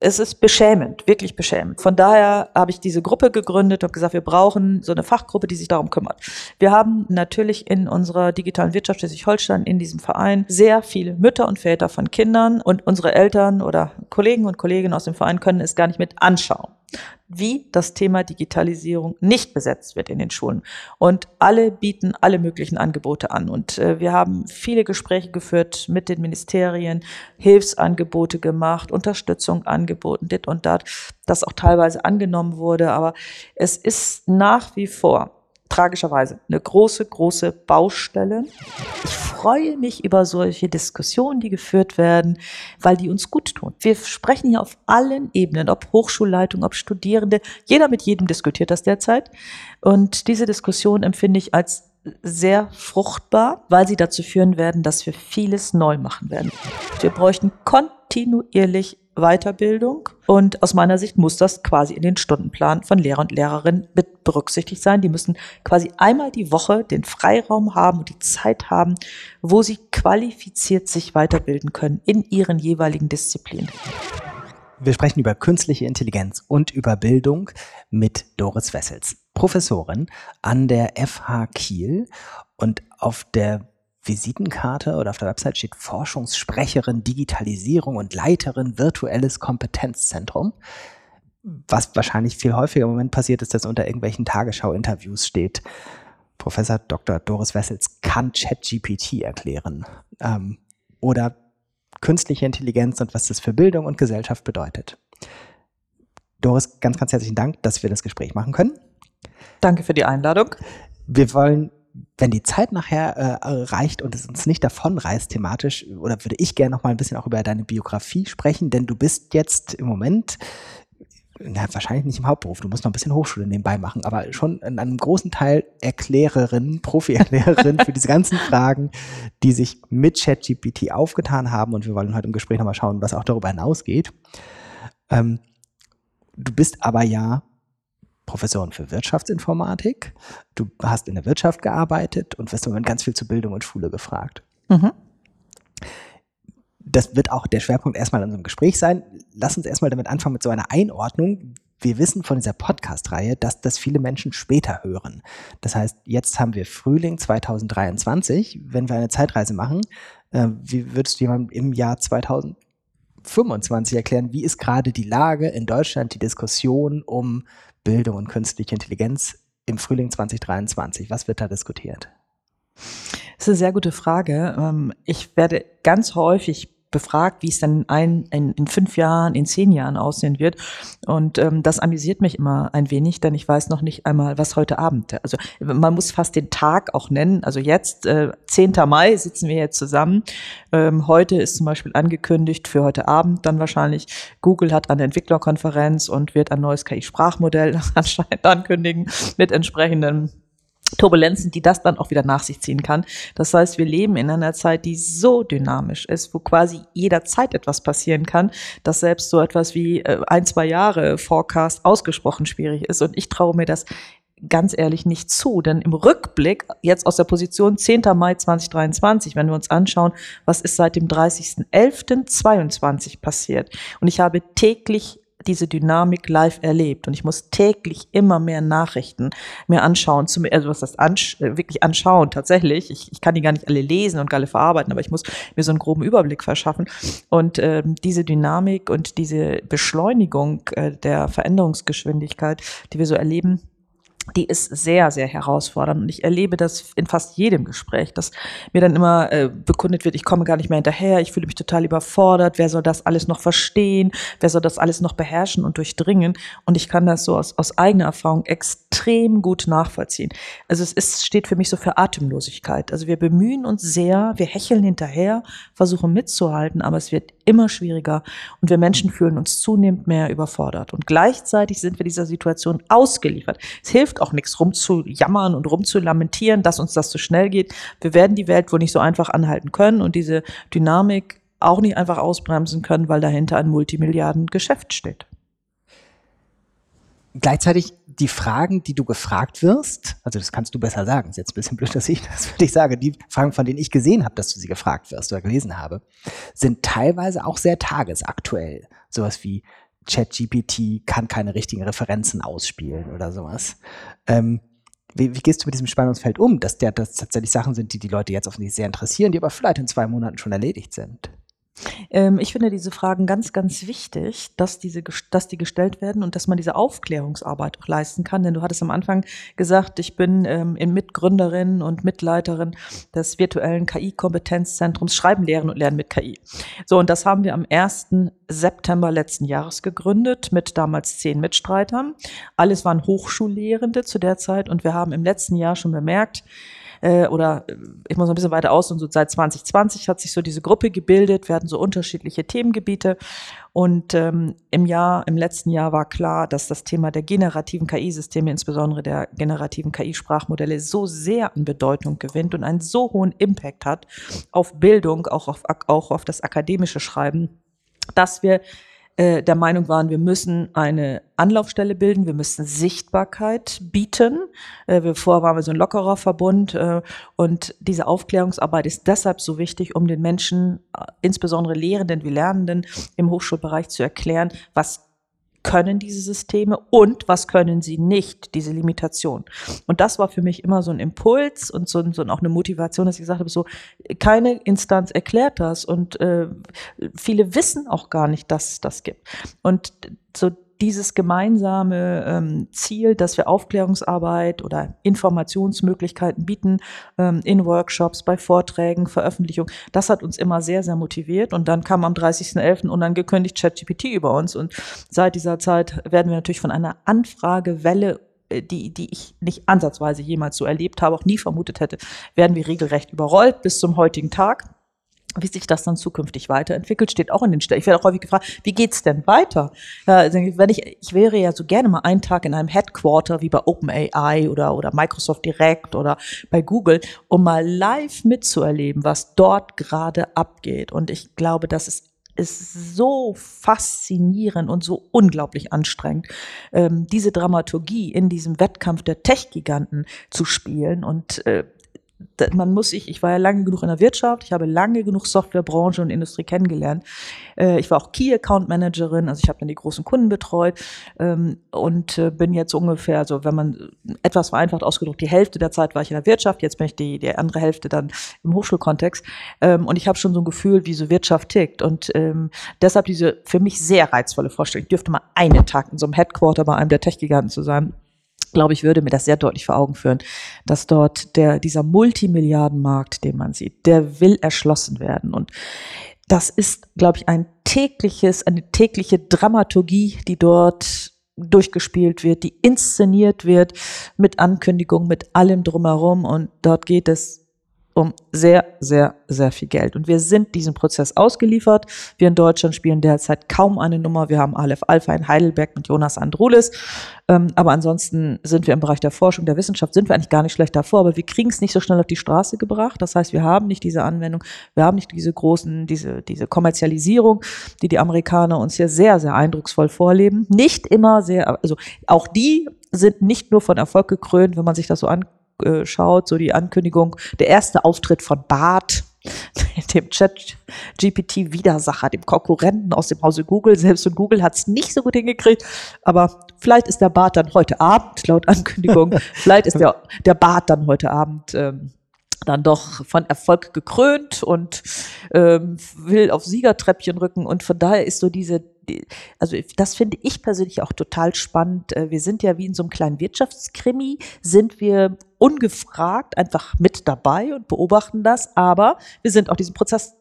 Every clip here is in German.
es ist beschämend, wirklich beschämend. Von daher habe ich diese Gruppe gegründet und gesagt, wir brauchen so eine Fachgruppe, die sich darum kümmert. Wir haben natürlich in unserer digitalen Wirtschaft Schleswig-Holstein in diesem Verein sehr viele Mütter und Väter von Kindern und unsere Eltern oder Kollegen und Kolleginnen aus dem Verein können es gar nicht mit anschauen wie das Thema Digitalisierung nicht besetzt wird in den Schulen. Und alle bieten alle möglichen Angebote an. Und äh, wir haben viele Gespräche geführt mit den Ministerien, Hilfsangebote gemacht, Unterstützung angeboten, dit und dat, das auch teilweise angenommen wurde. Aber es ist nach wie vor tragischerweise eine große, große Baustelle. Ich freue mich über solche Diskussionen, die geführt werden, weil die uns gut tun. Wir sprechen hier auf allen Ebenen, ob Hochschulleitung, ob Studierende. Jeder mit jedem diskutiert das derzeit. Und diese Diskussion empfinde ich als sehr fruchtbar, weil sie dazu führen werden, dass wir vieles neu machen werden. Wir bräuchten kontinuierlich Weiterbildung. Und aus meiner Sicht muss das quasi in den Stundenplan von Lehrer und Lehrerinnen mit berücksichtigt sein. Die müssen quasi einmal die Woche den Freiraum haben und die Zeit haben, wo sie qualifiziert sich weiterbilden können in ihren jeweiligen Disziplinen. Wir sprechen über künstliche Intelligenz und über Bildung mit Doris Wessels, Professorin an der FH Kiel. Und auf der Visitenkarte oder auf der Website steht Forschungssprecherin Digitalisierung und Leiterin virtuelles Kompetenzzentrum. Was wahrscheinlich viel häufiger im Moment passiert ist, dass unter irgendwelchen Tagesschau-Interviews steht, Professor Dr. Doris Wessels kann ChatGPT erklären. Ähm, oder künstliche Intelligenz und was das für Bildung und Gesellschaft bedeutet. Doris, ganz, ganz herzlichen Dank, dass wir das Gespräch machen können. Danke für die Einladung. Wir wollen wenn die Zeit nachher äh, reicht und es uns nicht davonreißt thematisch, oder würde ich gerne noch mal ein bisschen auch über deine Biografie sprechen, denn du bist jetzt im Moment na, wahrscheinlich nicht im Hauptberuf, du musst noch ein bisschen Hochschule nebenbei machen, aber schon in einem großen Teil Erklärerin, Profi-Erklärerin für diese ganzen Fragen, die sich mit ChatGPT aufgetan haben und wir wollen heute im Gespräch nochmal schauen, was auch darüber hinausgeht. Ähm, du bist aber ja Professorin für Wirtschaftsinformatik. Du hast in der Wirtschaft gearbeitet und wirst im Moment ganz viel zu Bildung und Schule gefragt. Mhm. Das wird auch der Schwerpunkt erstmal in unserem Gespräch sein. Lass uns erstmal damit anfangen mit so einer Einordnung. Wir wissen von dieser Podcast-Reihe, dass das viele Menschen später hören. Das heißt, jetzt haben wir Frühling 2023. Wenn wir eine Zeitreise machen, äh, wie würdest du jemandem im Jahr 2025 erklären, wie ist gerade die Lage in Deutschland, die Diskussion um Bildung und künstliche Intelligenz im Frühling 2023? Was wird da diskutiert? Das ist eine sehr gute Frage. Ähm, ich werde ganz häufig befragt, wie es dann ein, in, in fünf Jahren, in zehn Jahren aussehen wird. Und ähm, das amüsiert mich immer ein wenig, denn ich weiß noch nicht einmal, was heute Abend. Also man muss fast den Tag auch nennen. Also jetzt, äh, 10. Mai, sitzen wir jetzt zusammen. Ähm, heute ist zum Beispiel angekündigt für heute Abend dann wahrscheinlich, Google hat eine Entwicklerkonferenz und wird ein neues KI-Sprachmodell anscheinend ankündigen mit entsprechenden Turbulenzen, die das dann auch wieder nach sich ziehen kann. Das heißt, wir leben in einer Zeit, die so dynamisch ist, wo quasi jederzeit etwas passieren kann, dass selbst so etwas wie äh, ein, zwei Jahre Forecast ausgesprochen schwierig ist. Und ich traue mir das ganz ehrlich nicht zu. Denn im Rückblick, jetzt aus der Position 10. Mai 2023, wenn wir uns anschauen, was ist seit dem 30.11.22 passiert. Und ich habe täglich diese Dynamik live erlebt und ich muss täglich immer mehr Nachrichten mir anschauen, zu, also was das ansch wirklich anschauen tatsächlich. Ich, ich kann die gar nicht alle lesen und alle verarbeiten, aber ich muss mir so einen groben Überblick verschaffen. Und ähm, diese Dynamik und diese Beschleunigung äh, der Veränderungsgeschwindigkeit, die wir so erleben, die ist sehr, sehr herausfordernd. Und ich erlebe das in fast jedem Gespräch, dass mir dann immer äh, bekundet wird, ich komme gar nicht mehr hinterher, ich fühle mich total überfordert, wer soll das alles noch verstehen, wer soll das alles noch beherrschen und durchdringen. Und ich kann das so aus, aus eigener Erfahrung extrem gut nachvollziehen. Also es ist, steht für mich so für Atemlosigkeit. Also wir bemühen uns sehr, wir hecheln hinterher, versuchen mitzuhalten, aber es wird immer schwieriger und wir Menschen fühlen uns zunehmend mehr überfordert. Und gleichzeitig sind wir dieser Situation ausgeliefert. Es hilft auch nichts rumzujammern und rumzulamentieren, dass uns das zu schnell geht. Wir werden die Welt wohl nicht so einfach anhalten können und diese Dynamik auch nicht einfach ausbremsen können, weil dahinter ein Multimilliarden-Geschäft steht. Gleichzeitig die Fragen, die du gefragt wirst, also das kannst du besser sagen, ist jetzt ein bisschen blöd, dass ich das würde ich sage, die Fragen, von denen ich gesehen habe, dass du sie gefragt wirst oder gelesen habe, sind teilweise auch sehr tagesaktuell. Sowas wie, ChatGPT kann keine richtigen Referenzen ausspielen oder sowas. Ähm, wie, wie, gehst du mit diesem Spannungsfeld um, dass das tatsächlich Sachen sind, die die Leute jetzt offensichtlich sehr interessieren, die aber vielleicht in zwei Monaten schon erledigt sind? Ähm, ich finde diese Fragen ganz, ganz wichtig, dass, diese, dass die gestellt werden und dass man diese Aufklärungsarbeit auch leisten kann. Denn du hattest am Anfang gesagt, ich bin ähm, Mitgründerin und Mitleiterin des virtuellen KI-Kompetenzzentrums Schreiben, Lehren und Lernen mit KI. So, und das haben wir am 1. September letzten Jahres gegründet mit damals zehn Mitstreitern. Alles waren Hochschullehrende zu der Zeit und wir haben im letzten Jahr schon bemerkt, äh, oder äh, ich muss ein bisschen weiter aus und so seit 2020 hat sich so diese Gruppe gebildet, wir hatten so unterschiedliche Themengebiete. Und ähm, im Jahr, im letzten Jahr war klar, dass das Thema der generativen KI-Systeme, insbesondere der generativen KI-Sprachmodelle, so sehr an Bedeutung gewinnt und einen so hohen Impact hat auf Bildung, auch auf, auch auf das akademische Schreiben, dass wir äh, der Meinung waren, wir müssen eine Anlaufstelle bilden, wir müssen Sichtbarkeit bieten. Äh, wir vorher waren wir so ein lockerer Verbund äh, und diese Aufklärungsarbeit ist deshalb so wichtig, um den Menschen, äh, insbesondere Lehrenden wie Lernenden im Hochschulbereich zu erklären, was können diese Systeme und was können sie nicht, diese Limitation. Und das war für mich immer so ein Impuls und so, so auch eine Motivation, dass ich gesagt habe, so keine Instanz erklärt das und äh, viele wissen auch gar nicht, dass es das gibt. Und so dieses gemeinsame ähm, Ziel, dass wir Aufklärungsarbeit oder Informationsmöglichkeiten bieten ähm, in Workshops, bei Vorträgen, Veröffentlichungen, das hat uns immer sehr, sehr motiviert. Und dann kam am 30.11. unangekündigt ChatGPT über uns. Und seit dieser Zeit werden wir natürlich von einer Anfragewelle äh, die, die ich nicht ansatzweise jemals so erlebt habe, auch nie vermutet hätte, werden wir regelrecht überrollt bis zum heutigen Tag wie sich das dann zukünftig weiterentwickelt, steht auch in den Stellen. Ich werde auch häufig gefragt, wie geht's denn weiter? Also wenn ich, ich wäre ja so gerne mal einen Tag in einem Headquarter wie bei OpenAI oder, oder Microsoft Direct oder bei Google, um mal live mitzuerleben, was dort gerade abgeht. Und ich glaube, das ist ist so faszinierend und so unglaublich anstrengend, ähm, diese Dramaturgie in diesem Wettkampf der Tech-Giganten zu spielen. Und äh, man muss sich, ich war ja lange genug in der Wirtschaft, ich habe lange genug Softwarebranche und Industrie kennengelernt. Äh, ich war auch Key Account Managerin, also ich habe dann die großen Kunden betreut ähm, und äh, bin jetzt ungefähr, also wenn man etwas vereinfacht ausgedrückt, die Hälfte der Zeit war ich in der Wirtschaft, jetzt bin ich die, die andere Hälfte dann im Hochschulkontext ähm, und ich habe schon so ein Gefühl, wie so Wirtschaft tickt und ähm, deshalb diese für mich sehr reizvolle Vorstellung. Ich dürfte mal einen Tag in so einem Headquarter bei einem der Tech-Giganten zu sein glaube ich, würde mir das sehr deutlich vor Augen führen, dass dort der, dieser Multimilliardenmarkt, den man sieht, der will erschlossen werden. Und das ist, glaube ich, ein tägliches, eine tägliche Dramaturgie, die dort durchgespielt wird, die inszeniert wird mit Ankündigungen, mit allem drumherum. Und dort geht es um sehr, sehr, sehr viel Geld. Und wir sind diesem Prozess ausgeliefert. Wir in Deutschland spielen derzeit kaum eine Nummer. Wir haben Aleph Alpha in Heidelberg mit Jonas Andrulis. Ähm, aber ansonsten sind wir im Bereich der Forschung, der Wissenschaft, sind wir eigentlich gar nicht schlecht davor. Aber wir kriegen es nicht so schnell auf die Straße gebracht. Das heißt, wir haben nicht diese Anwendung, wir haben nicht diese großen, diese, diese Kommerzialisierung, die die Amerikaner uns hier sehr, sehr eindrucksvoll vorleben. Nicht immer sehr, also auch die sind nicht nur von Erfolg gekrönt, wenn man sich das so anguckt äh, schaut, so die Ankündigung, der erste Auftritt von Bart, dem Chat-GPT-Widersacher, dem Konkurrenten aus dem Hause Google. Selbst und Google hat es nicht so gut hingekriegt, aber vielleicht ist der Bart dann heute Abend, laut Ankündigung, vielleicht ist der, der Bart dann heute Abend ähm, dann doch von Erfolg gekrönt und ähm, will auf Siegertreppchen rücken. Und von daher ist so diese also das finde ich persönlich auch total spannend. Äh, wir sind ja wie in so einem kleinen Wirtschaftskrimi, sind wir ungefragt einfach mit dabei und beobachten das, aber wir sind auch diesem Prozess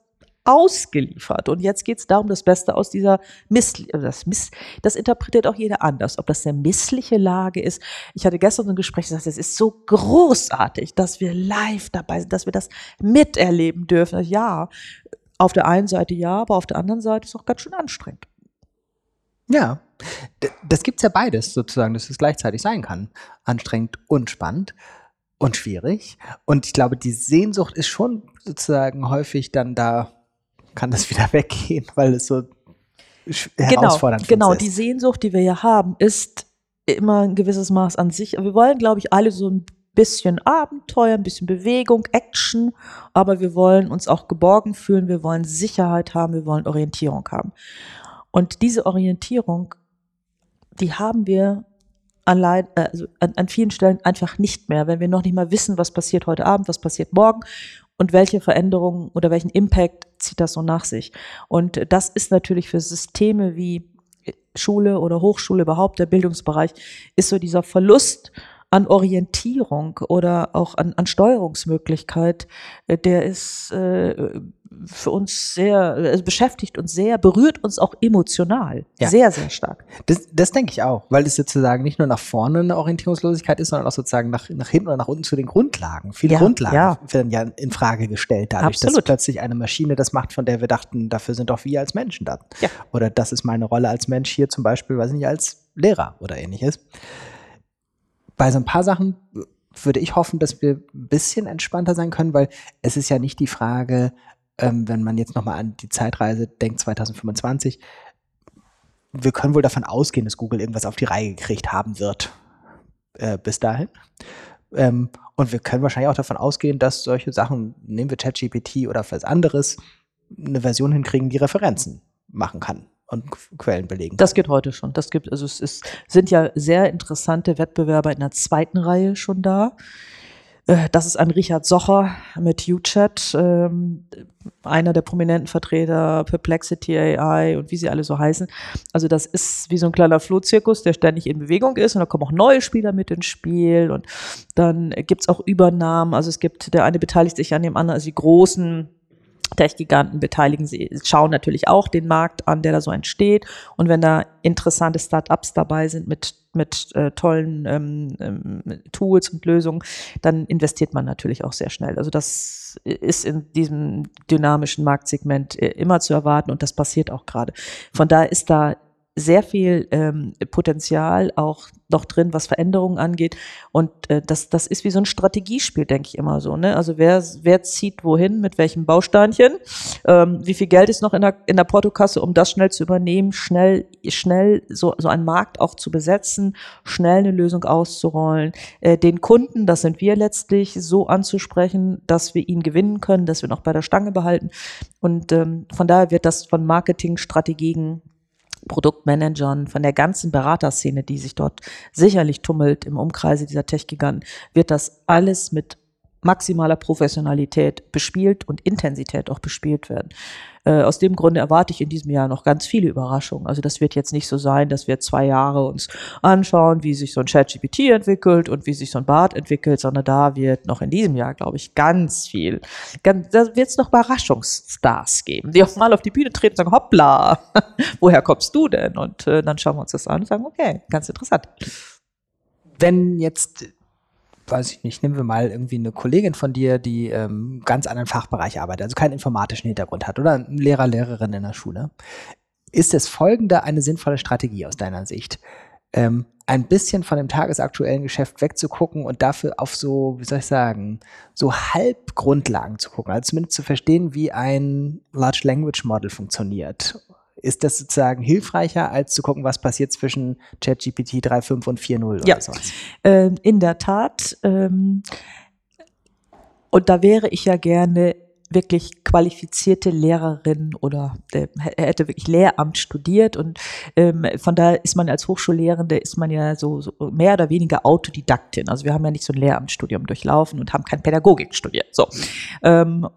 ausgeliefert. Und jetzt geht es darum, das Beste aus dieser Miss, äh, das, Miss, das interpretiert auch jeder anders, ob das eine missliche Lage ist. Ich hatte gestern so ein Gespräch gesagt, es ist so großartig, dass wir live dabei sind, dass wir das miterleben dürfen. Ja, auf der einen Seite ja, aber auf der anderen Seite ist es auch ganz schön anstrengend. Ja, das gibt's ja beides sozusagen, dass es gleichzeitig sein kann. Anstrengend und spannend und schwierig. Und ich glaube, die Sehnsucht ist schon sozusagen häufig dann da, kann das wieder weggehen, weil es so genau, herausfordernd genau, ist. Genau, die Sehnsucht, die wir ja haben, ist immer ein gewisses Maß an sich. Wir wollen, glaube ich, alle so ein bisschen Abenteuer, ein bisschen Bewegung, Action, aber wir wollen uns auch geborgen fühlen, wir wollen Sicherheit haben, wir wollen Orientierung haben. Und diese Orientierung, die haben wir allein, äh, also an, an vielen Stellen einfach nicht mehr, wenn wir noch nicht mal wissen, was passiert heute Abend, was passiert morgen und welche Veränderungen oder welchen Impact zieht das so nach sich. Und das ist natürlich für Systeme wie Schule oder Hochschule überhaupt, der Bildungsbereich, ist so dieser Verlust an Orientierung oder auch an, an Steuerungsmöglichkeit, äh, der ist äh, für uns sehr, also beschäftigt uns sehr, berührt uns auch emotional. Ja. Sehr, sehr stark. Das, das denke ich auch, weil es sozusagen nicht nur nach vorne eine Orientierungslosigkeit ist, sondern auch sozusagen nach, nach hinten oder nach unten zu den Grundlagen. Viele ja, Grundlagen ja. werden ja in Frage gestellt, dadurch, Absolut. dass plötzlich eine Maschine das macht, von der wir dachten, dafür sind doch wir als Menschen da. Ja. Oder das ist meine Rolle als Mensch hier zum Beispiel, weiß ich nicht, als Lehrer oder ähnliches bei so ein paar Sachen würde ich hoffen, dass wir ein bisschen entspannter sein können, weil es ist ja nicht die Frage, ähm, wenn man jetzt nochmal an die Zeitreise denkt, 2025, wir können wohl davon ausgehen, dass Google irgendwas auf die Reihe gekriegt haben wird äh, bis dahin. Ähm, und wir können wahrscheinlich auch davon ausgehen, dass solche Sachen, nehmen wir ChatGPT oder was anderes, eine Version hinkriegen, die Referenzen machen kann und Quellen belegen. Das geht heute schon. Das gibt, also es ist, sind ja sehr interessante Wettbewerber in der zweiten Reihe schon da. Äh, das ist ein Richard Socher mit UChat, ähm, einer der prominenten Vertreter Perplexity AI und wie sie alle so heißen. Also das ist wie so ein kleiner Flohzirkus, der ständig in Bewegung ist und da kommen auch neue Spieler mit ins Spiel und dann gibt's auch Übernahmen. Also es gibt, der eine beteiligt sich an dem anderen, also die großen Tech-Giganten beteiligen sie, schauen natürlich auch den Markt an, der da so entsteht. Und wenn da interessante Startups dabei sind mit, mit äh, tollen ähm, ähm, Tools und Lösungen, dann investiert man natürlich auch sehr schnell. Also das ist in diesem dynamischen Marktsegment äh, immer zu erwarten und das passiert auch gerade. Von daher ist da sehr viel ähm, Potenzial auch noch drin, was Veränderungen angeht. Und äh, das, das ist wie so ein Strategiespiel, denke ich immer so. Ne? Also wer, wer zieht wohin, mit welchem Bausteinchen, ähm, wie viel Geld ist noch in der, in der Portokasse, um das schnell zu übernehmen, schnell, schnell so, so einen Markt auch zu besetzen, schnell eine Lösung auszurollen, äh, den Kunden, das sind wir letztlich, so anzusprechen, dass wir ihn gewinnen können, dass wir noch bei der Stange behalten. Und ähm, von daher wird das von Marketingstrategien Produktmanagern, von der ganzen Beraterszene, die sich dort sicherlich tummelt im Umkreise dieser Tech-Giganten, wird das alles mit maximaler Professionalität bespielt und Intensität auch bespielt werden. Äh, aus dem Grunde erwarte ich in diesem Jahr noch ganz viele Überraschungen. Also das wird jetzt nicht so sein, dass wir zwei Jahre uns anschauen, wie sich so ein ChatGPT entwickelt und wie sich so ein Bart entwickelt, sondern da wird noch in diesem Jahr, glaube ich, ganz viel, ganz, da wird es noch Überraschungsstars geben, die auch mal auf die Bühne treten und sagen, hoppla, woher kommst du denn? Und äh, dann schauen wir uns das an und sagen, okay, ganz interessant. Wenn jetzt weiß ich nicht, nehmen wir mal irgendwie eine Kollegin von dir, die ähm, ganz anderen Fachbereich arbeitet, also keinen informatischen Hintergrund hat oder ein Lehrer, Lehrerin in der Schule. Ist das folgende eine sinnvolle Strategie aus deiner Sicht? Ähm, ein bisschen von dem tagesaktuellen Geschäft wegzugucken und dafür auf so, wie soll ich sagen, so Halbgrundlagen zu gucken, also zumindest zu verstehen, wie ein Large Language Model funktioniert ist das sozusagen hilfreicher, als zu gucken, was passiert zwischen ChatGPT 3.5 und 4.0 ja. oder sowas? Ähm, in der Tat. Ähm, und da wäre ich ja gerne wirklich qualifizierte Lehrerin oder der hätte wirklich Lehramt studiert und ähm, von daher ist man als Hochschullehrende ist man ja so, so mehr oder weniger Autodidaktin. Also wir haben ja nicht so ein Lehramtsstudium durchlaufen und haben kein Pädagogik studiert. So ähm,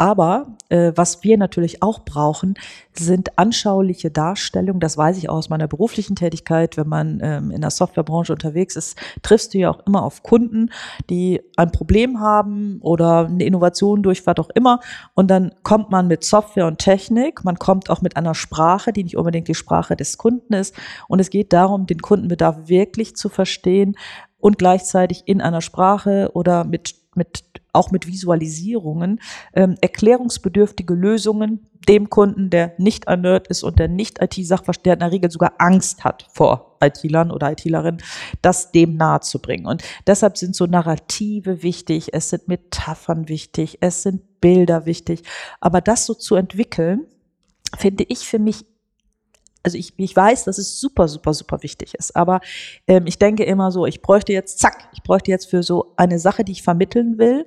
aber äh, was wir natürlich auch brauchen, sind anschauliche Darstellungen. Das weiß ich auch aus meiner beruflichen Tätigkeit. Wenn man ähm, in der Softwarebranche unterwegs ist, triffst du ja auch immer auf Kunden, die ein Problem haben oder eine Innovation durch was auch immer. Und dann kommt man mit Software und Technik. Man kommt auch mit einer Sprache, die nicht unbedingt die Sprache des Kunden ist. Und es geht darum, den Kundenbedarf wirklich zu verstehen und gleichzeitig in einer Sprache oder mit mit auch mit Visualisierungen, ähm, erklärungsbedürftige Lösungen dem Kunden, der nicht ein Nerd ist und der nicht IT-Sachverstand, der in der Regel sogar Angst hat vor IT-Lern oder IT-Lerinnen, das dem nahe zu bringen. Und deshalb sind so Narrative wichtig, es sind Metaphern wichtig, es sind Bilder wichtig. Aber das so zu entwickeln, finde ich für mich also ich, ich weiß, dass es super, super, super wichtig ist. Aber ähm, ich denke immer so, ich bräuchte jetzt, zack, ich bräuchte jetzt für so eine Sache, die ich vermitteln will,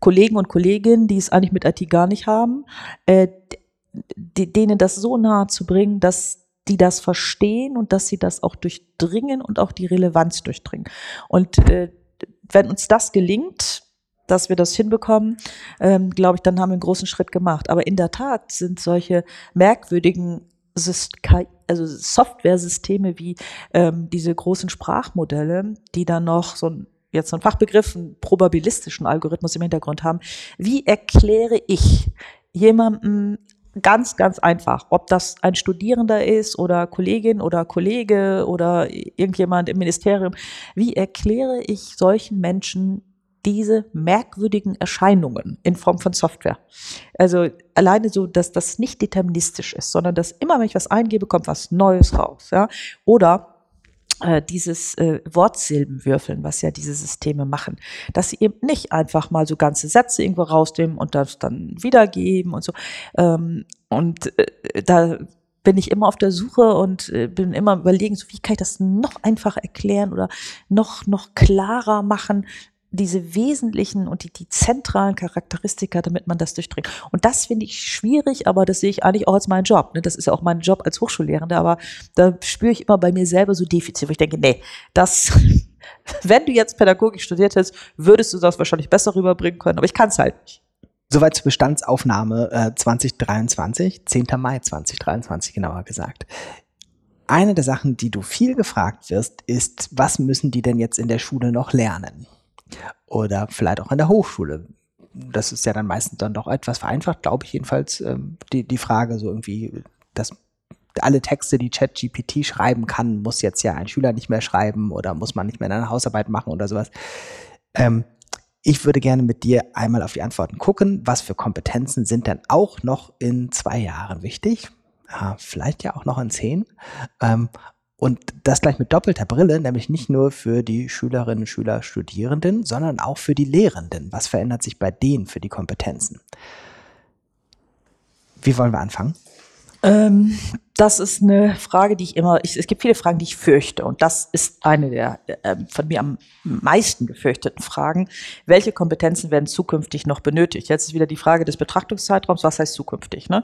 Kollegen und Kolleginnen, die es eigentlich mit IT gar nicht haben, äh, denen das so nahe zu bringen, dass die das verstehen und dass sie das auch durchdringen und auch die Relevanz durchdringen. Und äh, wenn uns das gelingt, dass wir das hinbekommen, ähm, glaube ich, dann haben wir einen großen Schritt gemacht. Aber in der Tat sind solche merkwürdigen also Software-Systeme wie ähm, diese großen Sprachmodelle, die dann noch so ein jetzt so ein Fachbegriff, einen probabilistischen Algorithmus im Hintergrund haben. Wie erkläre ich jemandem ganz, ganz einfach, ob das ein Studierender ist oder Kollegin oder Kollege oder irgendjemand im Ministerium, wie erkläre ich solchen Menschen diese merkwürdigen Erscheinungen in Form von Software. Also alleine so, dass das nicht deterministisch ist, sondern dass immer, wenn ich was eingebe, kommt was Neues raus. Ja? Oder äh, dieses äh, Wortsilbenwürfeln, was ja diese Systeme machen, dass sie eben nicht einfach mal so ganze Sätze irgendwo rausnehmen und das dann wiedergeben und so. Ähm, und äh, da bin ich immer auf der Suche und äh, bin immer überlegen, so wie kann ich das noch einfacher erklären oder noch, noch klarer machen, diese wesentlichen und die, die zentralen Charakteristika, damit man das durchdringt. Und das finde ich schwierig, aber das sehe ich eigentlich auch als meinen Job. Ne? Das ist ja auch mein Job als Hochschullehrende, aber da spüre ich immer bei mir selber so Defizite, wo ich denke, nee, das, wenn du jetzt Pädagogik studiert hättest, würdest du das wahrscheinlich besser rüberbringen können, aber ich kann es halt nicht. Soweit zur Bestandsaufnahme äh, 2023, 10. Mai 2023 genauer gesagt. Eine der Sachen, die du viel gefragt wirst, ist, was müssen die denn jetzt in der Schule noch lernen? Oder vielleicht auch an der Hochschule. Das ist ja dann meistens dann doch etwas vereinfacht, glaube ich jedenfalls, ähm, die, die Frage so irgendwie, dass alle Texte, die ChatGPT schreiben kann, muss jetzt ja ein Schüler nicht mehr schreiben oder muss man nicht mehr eine Hausarbeit machen oder sowas. Ähm, ich würde gerne mit dir einmal auf die Antworten gucken. Was für Kompetenzen sind denn auch noch in zwei Jahren wichtig? Ja, vielleicht ja auch noch in zehn. Ähm, und das gleich mit doppelter Brille, nämlich nicht nur für die Schülerinnen, Schüler, Studierenden, sondern auch für die Lehrenden. Was verändert sich bei denen für die Kompetenzen? Wie wollen wir anfangen? Ähm, das ist eine Frage, die ich immer, ich, es gibt viele Fragen, die ich fürchte. Und das ist eine der äh, von mir am meisten gefürchteten Fragen. Welche Kompetenzen werden zukünftig noch benötigt? Jetzt ist wieder die Frage des Betrachtungszeitraums. Was heißt zukünftig? Ne?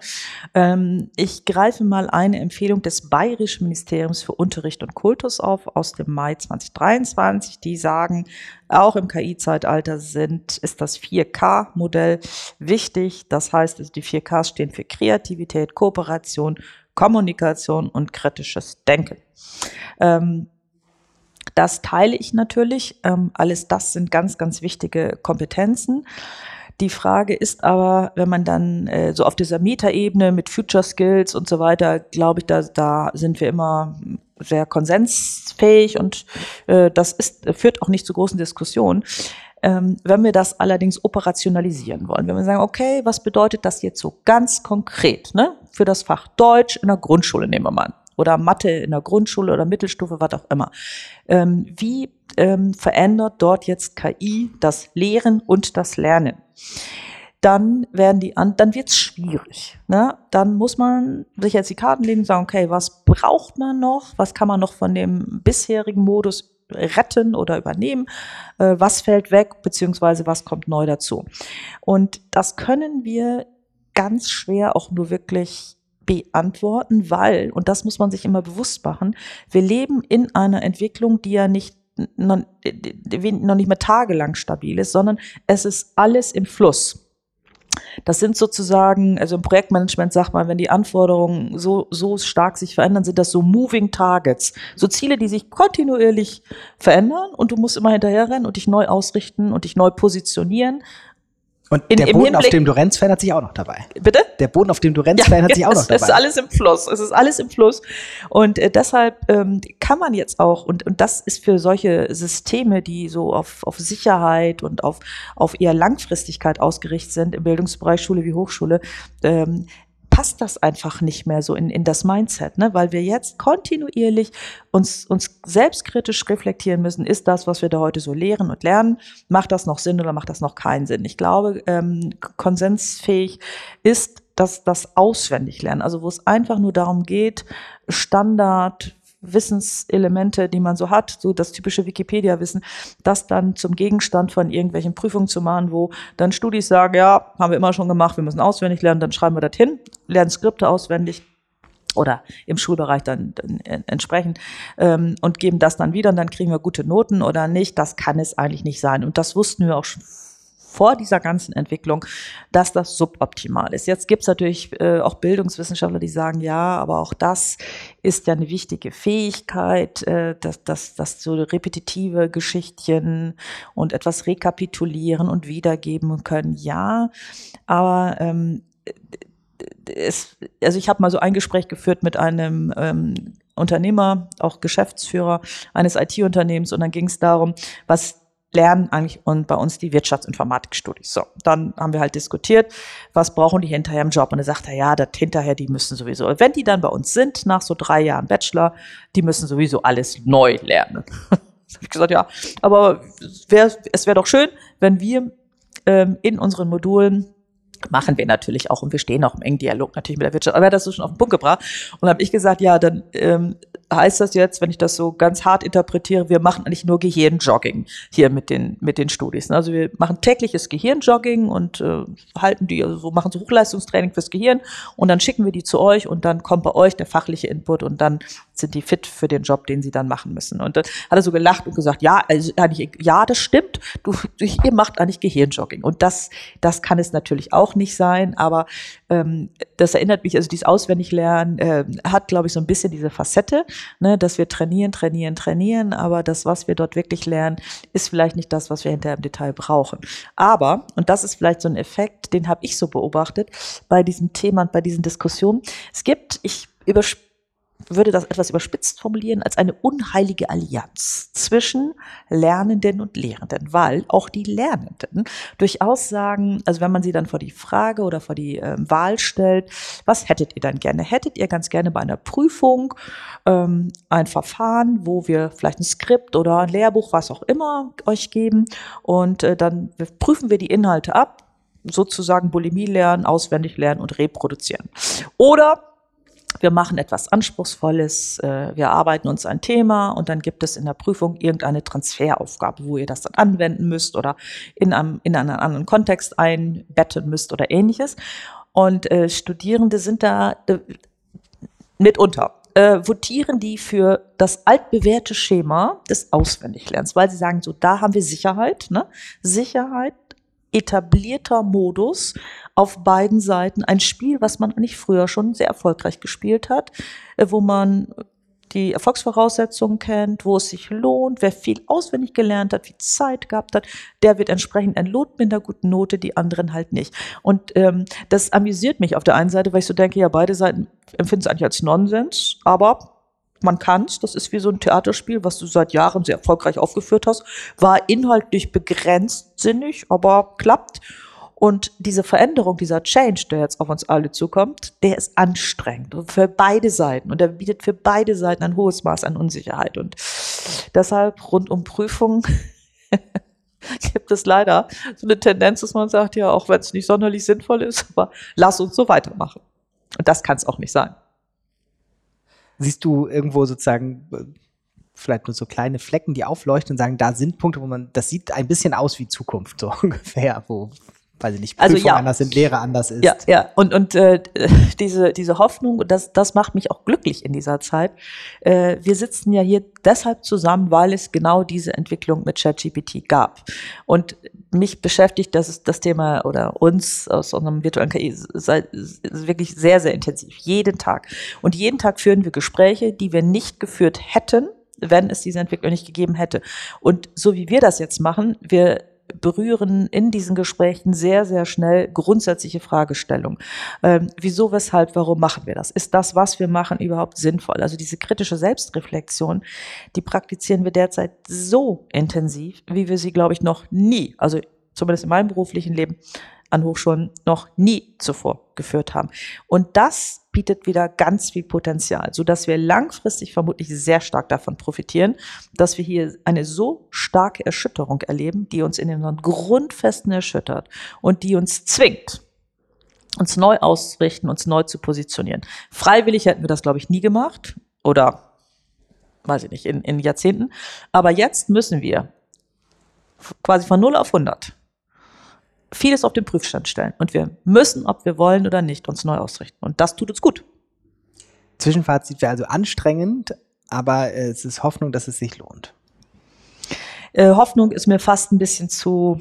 Ähm, ich greife mal eine Empfehlung des Bayerischen Ministeriums für Unterricht und Kultus auf aus dem Mai 2023. Die sagen, auch im KI-Zeitalter sind, ist das 4K-Modell wichtig. Das heißt, also die 4Ks stehen für Kreativität, Kooperation, Kommunikation und kritisches Denken. Ähm, das teile ich natürlich. Ähm, alles das sind ganz, ganz wichtige Kompetenzen. Die Frage ist aber, wenn man dann äh, so auf dieser Metaebene mit Future Skills und so weiter, glaube ich, da, da sind wir immer sehr konsensfähig und äh, das ist, führt auch nicht zu großen Diskussionen. Ähm, wenn wir das allerdings operationalisieren wollen, wenn wir sagen, okay, was bedeutet das jetzt so ganz konkret ne, für das Fach Deutsch in der Grundschule, nehmen wir mal oder Mathe in der Grundschule oder Mittelstufe, was auch immer. Ähm, wie ähm, verändert dort jetzt KI das Lehren und das Lernen? dann werden die an, dann wird's schwierig. Ne? Dann muss man sich jetzt die Karten legen und sagen, okay, was braucht man noch? Was kann man noch von dem bisherigen Modus retten oder übernehmen, äh, was fällt weg, beziehungsweise was kommt neu dazu. Und das können wir ganz schwer auch nur wirklich beantworten, weil, und das muss man sich immer bewusst machen, wir leben in einer Entwicklung, die ja nicht noch, noch nicht mehr tagelang stabil ist, sondern es ist alles im Fluss. Das sind sozusagen, also im Projektmanagement sagt man, wenn die Anforderungen so, so stark sich verändern, sind das so Moving Targets. So Ziele, die sich kontinuierlich verändern und du musst immer hinterherrennen und dich neu ausrichten und dich neu positionieren. Und in, der Boden, Hinblick, auf dem du rennst, verändert sich auch noch dabei. Bitte? Der Boden, auf dem du rennst, ja, verändert sich auch noch dabei. Es ist alles im Fluss. Es ist alles im Fluss. Und äh, deshalb ähm, kann man jetzt auch, und, und das ist für solche Systeme, die so auf, auf Sicherheit und auf, auf eher Langfristigkeit ausgerichtet sind, im Bildungsbereich Schule wie Hochschule, ähm, passt das einfach nicht mehr so in, in das Mindset, ne? weil wir jetzt kontinuierlich uns, uns selbstkritisch reflektieren müssen, ist das, was wir da heute so lehren und lernen, macht das noch Sinn oder macht das noch keinen Sinn? Ich glaube, ähm, konsensfähig ist das, das auswendig lernen, also wo es einfach nur darum geht, Standard, Wissenselemente, die man so hat, so das typische Wikipedia-Wissen, das dann zum Gegenstand von irgendwelchen Prüfungen zu machen, wo dann Studis sagen, ja, haben wir immer schon gemacht, wir müssen auswendig lernen, dann schreiben wir das hin, lernen Skripte auswendig, oder im Schulbereich dann, dann entsprechend ähm, und geben das dann wieder und dann kriegen wir gute Noten oder nicht. Das kann es eigentlich nicht sein. Und das wussten wir auch schon vor dieser ganzen Entwicklung, dass das suboptimal ist. Jetzt gibt es natürlich äh, auch Bildungswissenschaftler, die sagen, ja, aber auch das ist ja eine wichtige Fähigkeit, äh, dass, dass, dass so repetitive Geschichtchen und etwas rekapitulieren und wiedergeben können. Ja, aber ähm, es, also ich habe mal so ein Gespräch geführt mit einem ähm, Unternehmer, auch Geschäftsführer eines IT-Unternehmens und dann ging es darum, was lernen eigentlich und bei uns die Wirtschaftsinformatikstudis. So, dann haben wir halt diskutiert, was brauchen die hinterher im Job? Und er sagt ja, das hinterher, die müssen sowieso, wenn die dann bei uns sind, nach so drei Jahren Bachelor, die müssen sowieso alles neu lernen. ich gesagt, ja, aber wär, es wäre doch schön, wenn wir ähm, in unseren Modulen machen wir natürlich auch und wir stehen auch im engen Dialog natürlich mit der Wirtschaft. Aber er hat das so schon auf den Punkt gebracht und habe ich gesagt, ja, dann ähm, heißt das jetzt, wenn ich das so ganz hart interpretiere, wir machen eigentlich nur Gehirnjogging hier mit den mit den Studis. Also wir machen tägliches Gehirnjogging und äh, halten die, also so machen so Hochleistungstraining fürs Gehirn und dann schicken wir die zu euch und dann kommt bei euch der fachliche Input und dann sind die fit für den Job, den sie dann machen müssen. Und dann hat er so gelacht und gesagt, ja, also ja, das stimmt. Du, ihr macht eigentlich Gehirnjogging und das das kann es natürlich auch nicht sein, aber ähm, das erinnert mich, also dieses Auswendiglernen äh, hat, glaube ich, so ein bisschen diese Facette, ne, dass wir trainieren, trainieren, trainieren, aber das, was wir dort wirklich lernen, ist vielleicht nicht das, was wir hinterher im Detail brauchen. Aber, und das ist vielleicht so ein Effekt, den habe ich so beobachtet bei diesem Thema und bei diesen Diskussionen, es gibt, ich überspiele würde das etwas überspitzt formulieren, als eine unheilige Allianz zwischen Lernenden und Lehrenden, weil auch die Lernenden durchaus sagen, also wenn man sie dann vor die Frage oder vor die äh, Wahl stellt, was hättet ihr dann gerne? Hättet ihr ganz gerne bei einer Prüfung ähm, ein Verfahren, wo wir vielleicht ein Skript oder ein Lehrbuch, was auch immer, euch geben und äh, dann prüfen wir die Inhalte ab, sozusagen Bulimie lernen, auswendig lernen und reproduzieren. Oder wir machen etwas Anspruchsvolles, äh, wir arbeiten uns ein Thema und dann gibt es in der Prüfung irgendeine Transferaufgabe, wo ihr das dann anwenden müsst oder in einem, in einen anderen Kontext einbetten müsst oder ähnliches. Und äh, Studierende sind da äh, mitunter äh, votieren die für das altbewährte Schema des Auswendiglernens, weil sie sagen, so da haben wir Sicherheit, ne? Sicherheit, etablierter Modus auf beiden Seiten. Ein Spiel, was man eigentlich früher schon sehr erfolgreich gespielt hat, äh, wo man die Erfolgsvoraussetzungen kennt, wo es sich lohnt, wer viel auswendig gelernt hat, viel Zeit gehabt hat, der wird entsprechend entlohnt mit einer guten Note, die anderen halt nicht. Und ähm, das amüsiert mich auf der einen Seite, weil ich so denke, ja, beide Seiten empfinden es eigentlich als Nonsens, aber man kann's. Das ist wie so ein Theaterspiel, was du seit Jahren sehr erfolgreich aufgeführt hast. War inhaltlich begrenzt sinnig, aber klappt. Und diese Veränderung, dieser Change, der jetzt auf uns alle zukommt, der ist anstrengend für beide Seiten und der bietet für beide Seiten ein hohes Maß an Unsicherheit. Und deshalb rund um Prüfungen gibt es leider so eine Tendenz, dass man sagt, ja, auch wenn es nicht sonderlich sinnvoll ist, aber lass uns so weitermachen. Und das kann es auch nicht sein. Siehst du irgendwo sozusagen äh, vielleicht nur so kleine Flecken, die aufleuchten und sagen, da sind Punkte, wo man, das sieht ein bisschen aus wie Zukunft, so ungefähr, wo weiß ich nicht, Prüfung also, ja. anders sind, Lehre anders ist. Ja, ja. Und, und äh, diese, diese Hoffnung, das, das macht mich auch glücklich in dieser Zeit. Äh, wir sitzen ja hier deshalb zusammen, weil es genau diese Entwicklung mit ChatGPT gab. Und mich beschäftigt das, das Thema oder uns aus unserem virtuellen KI seit, wirklich sehr, sehr intensiv. Jeden Tag. Und jeden Tag führen wir Gespräche, die wir nicht geführt hätten, wenn es diese Entwicklung nicht gegeben hätte. Und so wie wir das jetzt machen, wir berühren in diesen Gesprächen sehr, sehr schnell grundsätzliche Fragestellungen. Ähm, wieso, weshalb, warum machen wir das? Ist das, was wir machen, überhaupt sinnvoll? Also diese kritische Selbstreflexion, die praktizieren wir derzeit so intensiv, wie wir sie, glaube ich, noch nie, also zumindest in meinem beruflichen Leben, an Hochschulen noch nie zuvor geführt haben. Und das bietet wieder ganz viel Potenzial, so dass wir langfristig vermutlich sehr stark davon profitieren, dass wir hier eine so starke Erschütterung erleben, die uns in den Grundfesten erschüttert und die uns zwingt, uns neu auszurichten, uns neu zu positionieren. Freiwillig hätten wir das, glaube ich, nie gemacht oder weiß ich nicht, in, in Jahrzehnten. Aber jetzt müssen wir quasi von 0 auf 100 vieles auf den Prüfstand stellen. Und wir müssen, ob wir wollen oder nicht, uns neu ausrichten. Und das tut uns gut. Zwischenfazit wäre also anstrengend, aber es ist Hoffnung, dass es sich lohnt. Äh, Hoffnung ist mir fast ein bisschen zu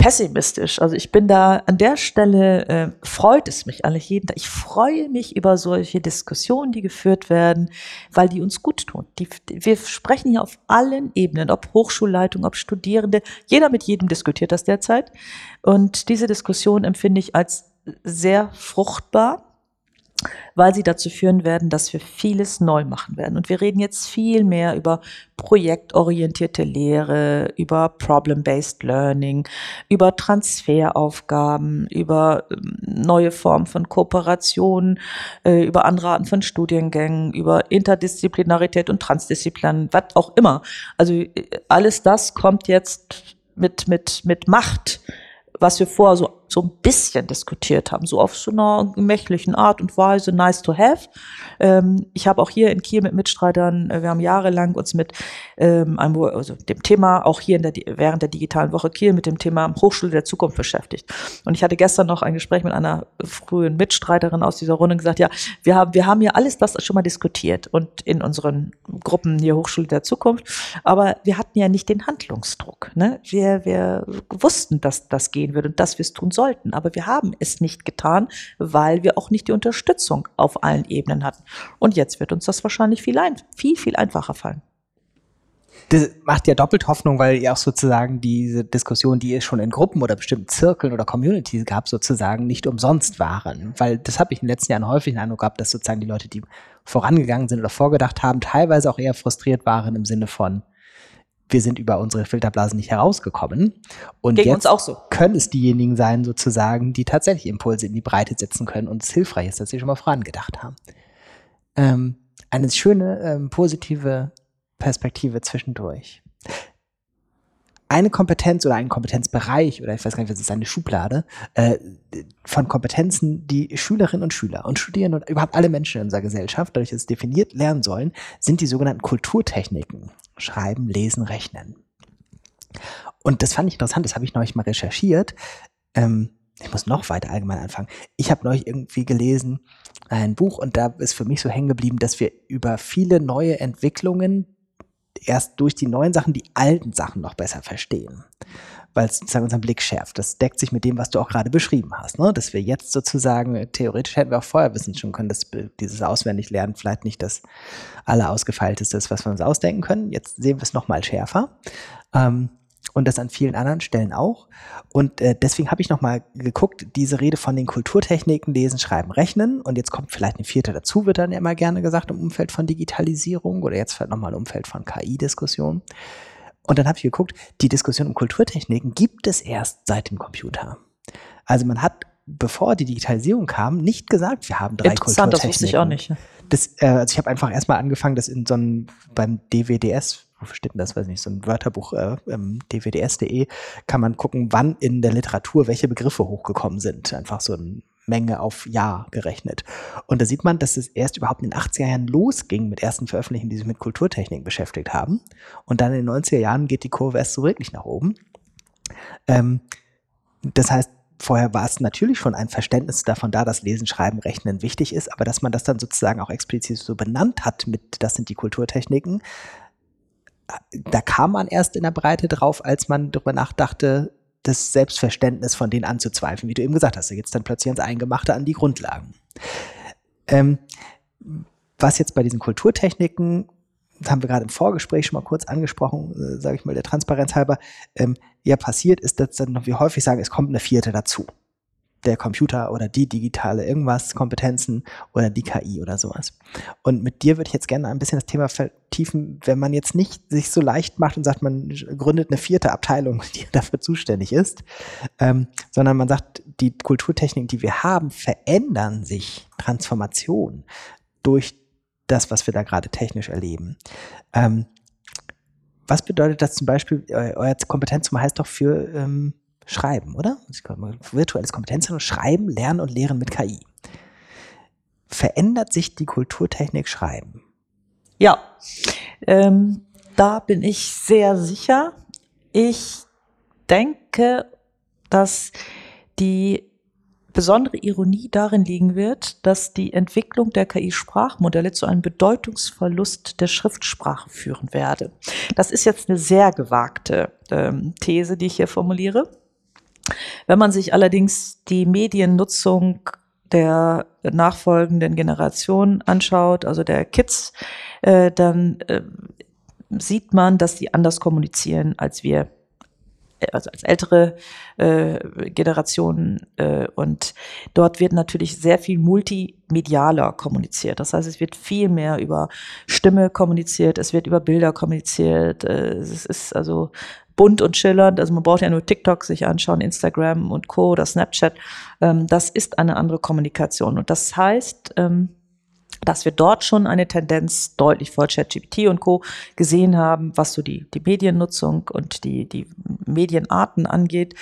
pessimistisch. Also ich bin da an der Stelle, äh, freut es mich eigentlich jeden Tag. Ich freue mich über solche Diskussionen, die geführt werden, weil die uns gut tun. Die, wir sprechen hier auf allen Ebenen, ob Hochschulleitung, ob Studierende. Jeder mit jedem diskutiert das derzeit. Und diese Diskussion empfinde ich als sehr fruchtbar weil sie dazu führen werden, dass wir vieles neu machen werden. Und wir reden jetzt viel mehr über projektorientierte Lehre, über Problem-Based Learning, über Transferaufgaben, über ähm, neue Formen von Kooperation, äh, über andere Arten von Studiengängen, über Interdisziplinarität und Transdisziplin, was auch immer. Also äh, alles das kommt jetzt mit, mit, mit Macht, was wir vorher so so ein bisschen diskutiert haben, so auf so einer gemächlichen Art und Weise, nice to have. Ähm, ich habe auch hier in Kiel mit Mitstreitern, äh, wir haben jahrelang uns mit ähm, einem, also dem Thema, auch hier in der, während der digitalen Woche Kiel, mit dem Thema Hochschule der Zukunft beschäftigt. Und ich hatte gestern noch ein Gespräch mit einer frühen Mitstreiterin aus dieser Runde gesagt, ja, wir haben, wir haben ja alles das schon mal diskutiert und in unseren Gruppen hier Hochschule der Zukunft, aber wir hatten ja nicht den Handlungsdruck. Ne? Wir, wir wussten, dass das gehen würde und dass wir es tun sollten sollten. Aber wir haben es nicht getan, weil wir auch nicht die Unterstützung auf allen Ebenen hatten. Und jetzt wird uns das wahrscheinlich viel, ein, viel, viel einfacher fallen. Das macht ja doppelt Hoffnung, weil ihr auch sozusagen diese Diskussion, die ihr schon in Gruppen oder bestimmten Zirkeln oder Communities gab, sozusagen nicht umsonst waren. Weil das habe ich in den letzten Jahren häufig den Eindruck gehabt, dass sozusagen die Leute, die vorangegangen sind oder vorgedacht haben, teilweise auch eher frustriert waren im Sinne von, wir sind über unsere Filterblasen nicht herausgekommen. Und Gegen jetzt so. können es diejenigen sein, sozusagen, die tatsächlich Impulse in die Breite setzen können und es hilfreich ist, dass sie schon mal vorangedacht haben. Ähm, eine schöne, ähm, positive Perspektive zwischendurch. Eine Kompetenz oder ein Kompetenzbereich oder ich weiß gar nicht, was ist eine Schublade äh, von Kompetenzen, die Schülerinnen und Schüler und Studierende und überhaupt alle Menschen in unserer Gesellschaft, dadurch, dass definiert lernen sollen, sind die sogenannten Kulturtechniken. Schreiben, Lesen, Rechnen. Und das fand ich interessant, das habe ich neulich mal recherchiert. Ähm, ich muss noch weiter allgemein anfangen. Ich habe neulich irgendwie gelesen, ein Buch, und da ist für mich so hängen geblieben, dass wir über viele neue Entwicklungen erst durch die neuen Sachen die alten Sachen noch besser verstehen. Weil es sozusagen unseren Blick schärft. Das deckt sich mit dem, was du auch gerade beschrieben hast. Ne? Dass wir jetzt sozusagen, theoretisch hätten wir auch vorher wissen schon können, dass dieses Auswendiglernen vielleicht nicht das allerausgefeilteste ist, was wir uns ausdenken können. Jetzt sehen wir es nochmal schärfer. Ähm, und das an vielen anderen Stellen auch. Und äh, deswegen habe ich nochmal geguckt, diese Rede von den Kulturtechniken, Lesen, Schreiben, Rechnen. Und jetzt kommt vielleicht eine vierte dazu, wird dann ja immer gerne gesagt im Umfeld von Digitalisierung oder jetzt vielleicht nochmal im Umfeld von KI-Diskussion. Und dann habe ich geguckt, die Diskussion um Kulturtechniken gibt es erst seit dem Computer. Also man hat, bevor die Digitalisierung kam, nicht gesagt, wir haben drei Interessant, Kulturtechniken. das wusste ich auch nicht. Das, äh, also ich habe einfach erstmal angefangen, das in so einem, beim DWDS, wo steht denn das, weiß nicht, so ein Wörterbuch, äh, ähm, dwds.de, kann man gucken, wann in der Literatur welche Begriffe hochgekommen sind. Einfach so eine Menge auf Jahr gerechnet. Und da sieht man, dass es erst überhaupt in den 80er Jahren losging mit ersten Veröffentlichungen, die sich mit Kulturtechnik beschäftigt haben. Und dann in den 90er Jahren geht die Kurve erst so wirklich nach oben. Ähm, das heißt, vorher war es natürlich schon ein Verständnis davon da, dass Lesen, Schreiben, Rechnen wichtig ist, aber dass man das dann sozusagen auch explizit so benannt hat mit, das sind die Kulturtechniken, da kam man erst in der Breite drauf, als man darüber nachdachte, das Selbstverständnis von denen anzuzweifeln, wie du eben gesagt hast. Da geht es dann plötzlich ans Eingemachte, an die Grundlagen. Ähm, was jetzt bei diesen Kulturtechniken, das haben wir gerade im Vorgespräch schon mal kurz angesprochen, äh, sage ich mal der Transparenz halber, ähm, ja passiert ist, dass dann, wie häufig sagen, es kommt eine vierte dazu der Computer oder die digitale irgendwas, Kompetenzen oder die KI oder sowas. Und mit dir würde ich jetzt gerne ein bisschen das Thema vertiefen, wenn man jetzt nicht sich so leicht macht und sagt, man gründet eine vierte Abteilung, die dafür zuständig ist, ähm, sondern man sagt, die Kulturtechniken, die wir haben, verändern sich, Transformation durch das, was wir da gerade technisch erleben. Ähm, was bedeutet das zum Beispiel, euer Kompetenzzimmer heißt doch für ähm, Schreiben, oder? Virtuelles Kompetenzzentrum, Schreiben, Lernen und Lehren mit KI. Verändert sich die Kulturtechnik Schreiben? Ja, ähm, da bin ich sehr sicher. Ich denke, dass die besondere Ironie darin liegen wird, dass die Entwicklung der KI-Sprachmodelle zu einem Bedeutungsverlust der Schriftsprache führen werde. Das ist jetzt eine sehr gewagte ähm, These, die ich hier formuliere. Wenn man sich allerdings die Mediennutzung der nachfolgenden Generation anschaut, also der Kids, äh, dann äh, sieht man, dass die anders kommunizieren als wir also als ältere äh, Generationen äh, und dort wird natürlich sehr viel multimedialer kommuniziert. Das heißt, es wird viel mehr über Stimme kommuniziert, es wird über Bilder kommuniziert, äh, es ist also bunt und schillernd. Also man braucht ja nur TikTok sich anschauen, Instagram und Co. oder Snapchat. Ähm, das ist eine andere Kommunikation und das heißt, ähm, dass wir dort schon eine Tendenz deutlich vor ChatGPT und Co. gesehen haben, was so die, die Mediennutzung und die, die Medienarten angeht,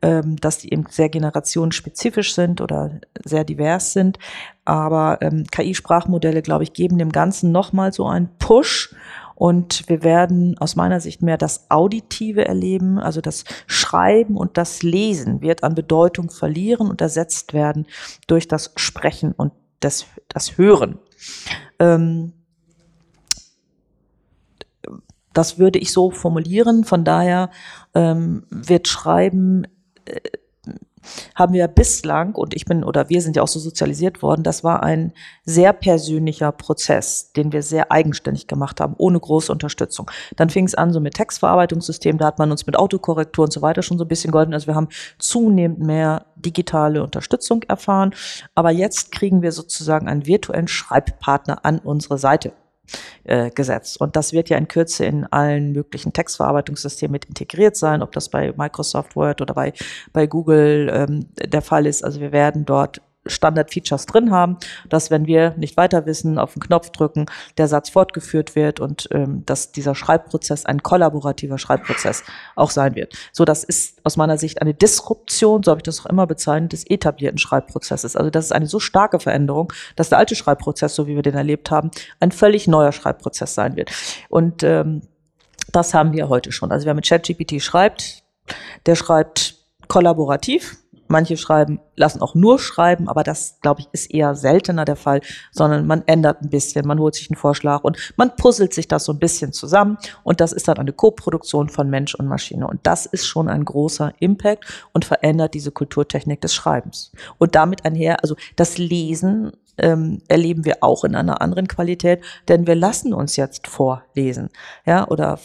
ähm, dass die eben sehr generationsspezifisch sind oder sehr divers sind. Aber ähm, KI-Sprachmodelle, glaube ich, geben dem Ganzen nochmal so einen Push und wir werden aus meiner Sicht mehr das Auditive erleben, also das Schreiben und das Lesen wird an Bedeutung verlieren und ersetzt werden durch das Sprechen und das, das Hören. Ähm, das würde ich so formulieren. Von daher ähm, wird Schreiben äh, haben wir bislang, und ich bin oder wir sind ja auch so sozialisiert worden, das war ein sehr persönlicher Prozess, den wir sehr eigenständig gemacht haben, ohne große Unterstützung. Dann fing es an so mit Textverarbeitungssystemen, da hat man uns mit Autokorrektur und so weiter schon so ein bisschen geholfen. Also wir haben zunehmend mehr digitale Unterstützung erfahren. Aber jetzt kriegen wir sozusagen einen virtuellen Schreibpartner an unsere Seite äh, gesetzt. Und das wird ja in Kürze in allen möglichen Textverarbeitungssystemen mit integriert sein, ob das bei Microsoft Word oder bei, bei Google ähm, der Fall ist. Also wir werden dort Standard-Features drin haben, dass wenn wir nicht weiter wissen, auf den Knopf drücken, der Satz fortgeführt wird und ähm, dass dieser Schreibprozess ein kollaborativer Schreibprozess auch sein wird. So, das ist aus meiner Sicht eine Disruption, so habe ich das auch immer bezeichnet, des etablierten Schreibprozesses. Also das ist eine so starke Veränderung, dass der alte Schreibprozess, so wie wir den erlebt haben, ein völlig neuer Schreibprozess sein wird. Und ähm, das haben wir heute schon. Also wer mit ChatGPT schreibt, der schreibt kollaborativ, Manche schreiben, lassen auch nur schreiben, aber das, glaube ich, ist eher seltener der Fall, sondern man ändert ein bisschen, man holt sich einen Vorschlag und man puzzelt sich das so ein bisschen zusammen und das ist dann eine Co-Produktion von Mensch und Maschine. Und das ist schon ein großer Impact und verändert diese Kulturtechnik des Schreibens. Und damit einher, also das Lesen ähm, erleben wir auch in einer anderen Qualität, denn wir lassen uns jetzt vorlesen, ja, oder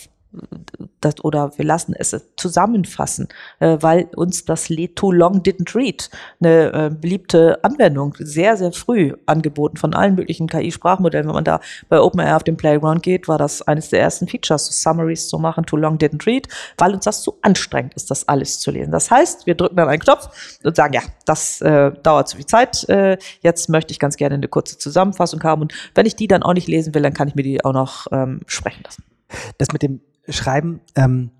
das, oder wir lassen es zusammenfassen, äh, weil uns das Too Long Didn't Read, eine äh, beliebte Anwendung, sehr, sehr früh angeboten von allen möglichen KI-Sprachmodellen. Wenn man da bei OpenAI auf den Playground geht, war das eines der ersten Features, so Summaries zu machen, Too Long Didn't Read, weil uns das zu anstrengend ist, das alles zu lesen. Das heißt, wir drücken dann einen Knopf und sagen, ja, das äh, dauert zu viel Zeit, äh, jetzt möchte ich ganz gerne eine kurze Zusammenfassung haben und wenn ich die dann auch nicht lesen will, dann kann ich mir die auch noch ähm, sprechen lassen. Das mit dem schreiben. Ähm,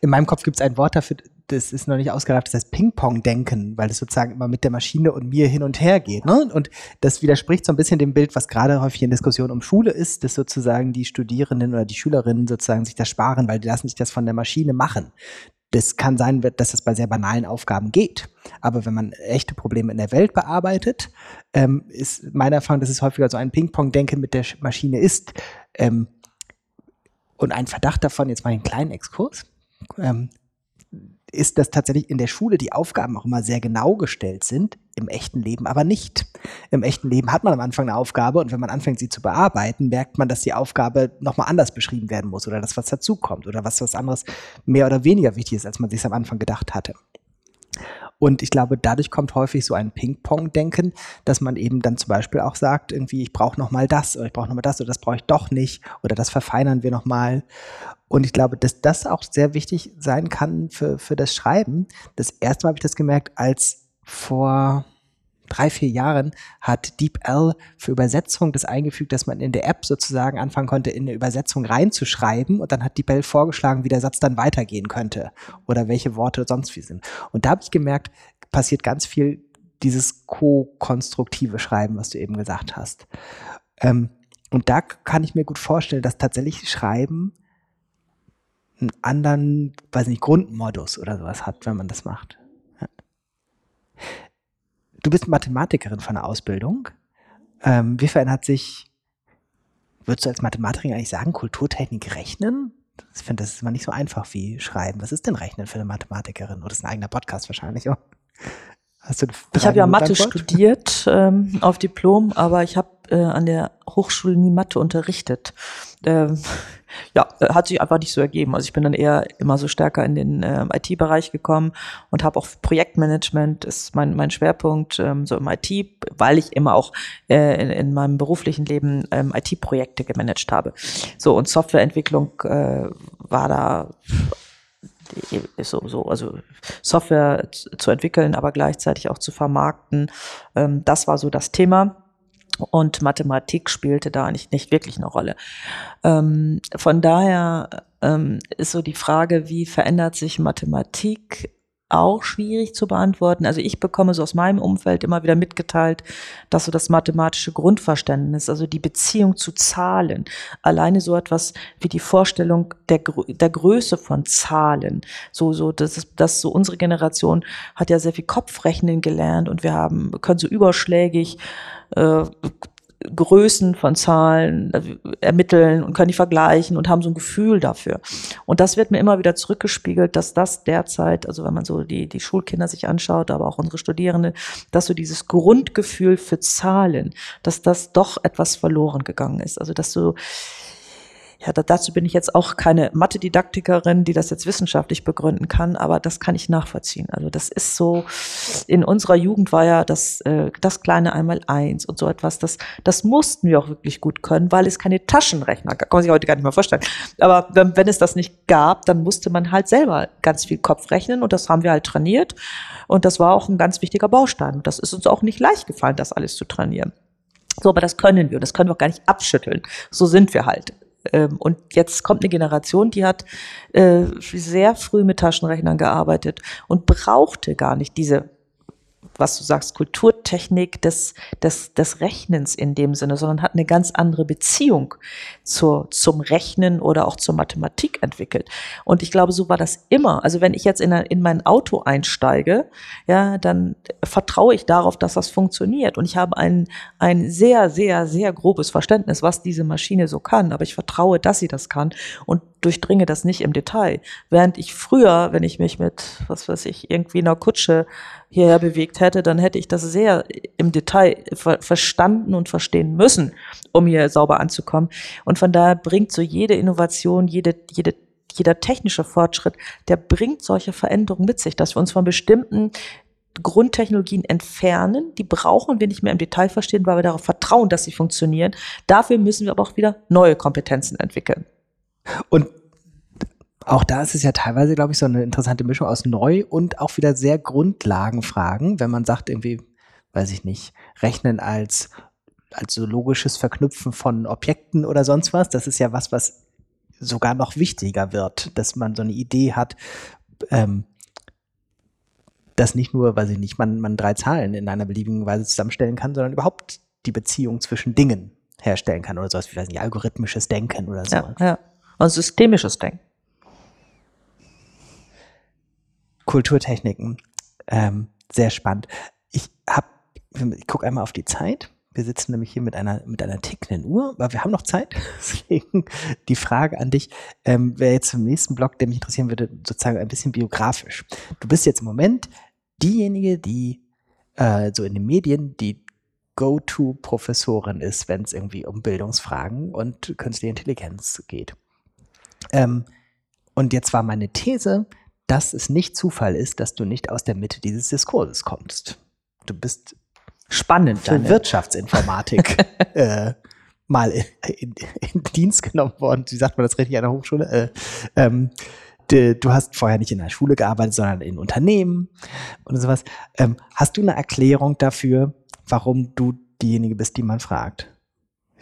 in meinem Kopf gibt es ein Wort dafür, das ist noch nicht ausgereift, das heißt Ping-Pong-Denken, weil es sozusagen immer mit der Maschine und mir hin und her geht. Ne? Und das widerspricht so ein bisschen dem Bild, was gerade häufig in Diskussionen um Schule ist, dass sozusagen die Studierenden oder die Schülerinnen sozusagen sich das sparen, weil die lassen sich das von der Maschine machen. Das kann sein, dass das bei sehr banalen Aufgaben geht. Aber wenn man echte Probleme in der Welt bearbeitet, ähm, ist meine Erfahrung, dass es häufiger so ein Ping-Pong-Denken mit der Maschine ist. Ähm, und ein Verdacht davon, jetzt mal einen kleinen Exkurs, ähm, ist, dass tatsächlich in der Schule die Aufgaben auch immer sehr genau gestellt sind, im echten Leben aber nicht. Im echten Leben hat man am Anfang eine Aufgabe und wenn man anfängt, sie zu bearbeiten, merkt man, dass die Aufgabe nochmal anders beschrieben werden muss oder dass was dazukommt oder was was anderes mehr oder weniger wichtig ist, als man sich am Anfang gedacht hatte. Und ich glaube, dadurch kommt häufig so ein Ping-Pong-Denken, dass man eben dann zum Beispiel auch sagt, irgendwie, ich brauche noch mal das oder ich brauche noch mal das oder das brauche ich doch nicht oder das verfeinern wir noch mal. Und ich glaube, dass das auch sehr wichtig sein kann für, für das Schreiben. Das erste Mal habe ich das gemerkt, als vor drei, vier Jahren hat DeepL für Übersetzung das eingefügt, dass man in der App sozusagen anfangen konnte, in eine Übersetzung reinzuschreiben und dann hat DeepL vorgeschlagen, wie der Satz dann weitergehen könnte oder welche Worte sonst wie sind. Und da habe ich gemerkt, passiert ganz viel dieses co-konstruktive Schreiben, was du eben gesagt hast. Ähm, und da kann ich mir gut vorstellen, dass tatsächlich Schreiben einen anderen, weiß nicht, Grundmodus oder sowas hat, wenn man das macht. Ja. Du bist Mathematikerin von der Ausbildung. Ähm, wie verändert sich, würdest du als Mathematikerin eigentlich sagen, Kulturtechnik rechnen? Ich finde, das ist immer nicht so einfach wie schreiben. Was ist denn Rechnen für eine Mathematikerin? Oder das ist ein eigener Podcast wahrscheinlich auch. Hast du ich habe ja Mathe studiert ähm, auf Diplom, aber ich habe äh, an der Hochschule nie Mathe unterrichtet. Ähm, ja, äh, hat sich einfach nicht so ergeben. Also ich bin dann eher immer so stärker in den äh, IT-Bereich gekommen und habe auch Projektmanagement ist mein, mein Schwerpunkt ähm, so im IT, weil ich immer auch äh, in, in meinem beruflichen Leben ähm, IT-Projekte gemanagt habe. So und Softwareentwicklung äh, war da so, so, also Software zu entwickeln, aber gleichzeitig auch zu vermarkten. Ähm, das war so das Thema. Und Mathematik spielte da nicht, nicht wirklich eine Rolle. Ähm, von daher ähm, ist so die Frage, wie verändert sich Mathematik auch schwierig zu beantworten. Also ich bekomme so aus meinem Umfeld immer wieder mitgeteilt, dass so das mathematische Grundverständnis, also die Beziehung zu Zahlen, alleine so etwas wie die Vorstellung der, der Größe von Zahlen, so, so, das ist, das so unsere Generation hat ja sehr viel Kopfrechnen gelernt und wir haben, können so überschlägig äh, Größen von Zahlen äh, ermitteln und können die vergleichen und haben so ein Gefühl dafür. Und das wird mir immer wieder zurückgespiegelt, dass das derzeit, also wenn man so die, die Schulkinder sich anschaut, aber auch unsere Studierende, dass so dieses Grundgefühl für Zahlen, dass das doch etwas verloren gegangen ist. Also dass so ja, da, dazu bin ich jetzt auch keine Mathe-Didaktikerin, die das jetzt wissenschaftlich begründen kann, aber das kann ich nachvollziehen. Also das ist so, in unserer Jugend war ja das, äh, das kleine einmal eins und so etwas, das, das mussten wir auch wirklich gut können, weil es keine Taschenrechner gab, kann man sich heute gar nicht mehr vorstellen. Aber wenn, wenn es das nicht gab, dann musste man halt selber ganz viel Kopf rechnen und das haben wir halt trainiert und das war auch ein ganz wichtiger Baustein. Und das ist uns auch nicht leicht gefallen, das alles zu trainieren. So, aber das können wir. Das können wir auch gar nicht abschütteln. So sind wir halt. Ähm, und jetzt kommt eine Generation, die hat äh, sehr früh mit Taschenrechnern gearbeitet und brauchte gar nicht diese was du sagst, Kulturtechnik des, des, des Rechnens in dem Sinne, sondern hat eine ganz andere Beziehung zur, zum Rechnen oder auch zur Mathematik entwickelt. Und ich glaube, so war das immer. Also wenn ich jetzt in, in mein Auto einsteige, ja, dann vertraue ich darauf, dass das funktioniert. Und ich habe ein, ein sehr, sehr, sehr grobes Verständnis, was diese Maschine so kann. Aber ich vertraue, dass sie das kann und durchdringe das nicht im Detail. Während ich früher, wenn ich mich mit, was weiß ich, irgendwie einer Kutsche hierher bewegt hätte, dann hätte ich das sehr im Detail ver verstanden und verstehen müssen, um hier sauber anzukommen. Und von daher bringt so jede Innovation, jede, jede jeder technische Fortschritt, der bringt solche Veränderungen mit sich, dass wir uns von bestimmten Grundtechnologien entfernen. Die brauchen wir nicht mehr im Detail verstehen, weil wir darauf vertrauen, dass sie funktionieren. Dafür müssen wir aber auch wieder neue Kompetenzen entwickeln. Und auch da ist es ja teilweise, glaube ich, so eine interessante Mischung aus neu und auch wieder sehr Grundlagenfragen, wenn man sagt, irgendwie, weiß ich nicht, rechnen als, als so logisches Verknüpfen von Objekten oder sonst was. Das ist ja was, was sogar noch wichtiger wird, dass man so eine Idee hat, ähm, dass nicht nur, weiß ich nicht, man, man drei Zahlen in einer beliebigen Weise zusammenstellen kann, sondern überhaupt die Beziehung zwischen Dingen herstellen kann oder sowas wie, weiß nicht, algorithmisches Denken oder so. Ja, ja. Und systemisches Denken. Kulturtechniken. Ähm, sehr spannend. Ich hab, ich gucke einmal auf die Zeit. Wir sitzen nämlich hier mit einer, mit einer tickenden Uhr, aber wir haben noch Zeit. Deswegen die Frage an dich, ähm, wäre jetzt im nächsten Blog, der mich interessieren würde, sozusagen ein bisschen biografisch. Du bist jetzt im Moment diejenige, die äh, so in den Medien die Go-To-Professorin ist, wenn es irgendwie um Bildungsfragen und künstliche Intelligenz geht. Ähm, und jetzt war meine These, dass es nicht Zufall ist, dass du nicht aus der Mitte dieses Diskurses kommst. Du bist spannend für deine. Wirtschaftsinformatik äh, mal in, in, in, Dienst genommen worden. Wie sagt man das richtig an der Hochschule? Äh, ähm, de, du hast vorher nicht in der Schule gearbeitet, sondern in Unternehmen und sowas. Ähm, hast du eine Erklärung dafür, warum du diejenige bist, die man fragt?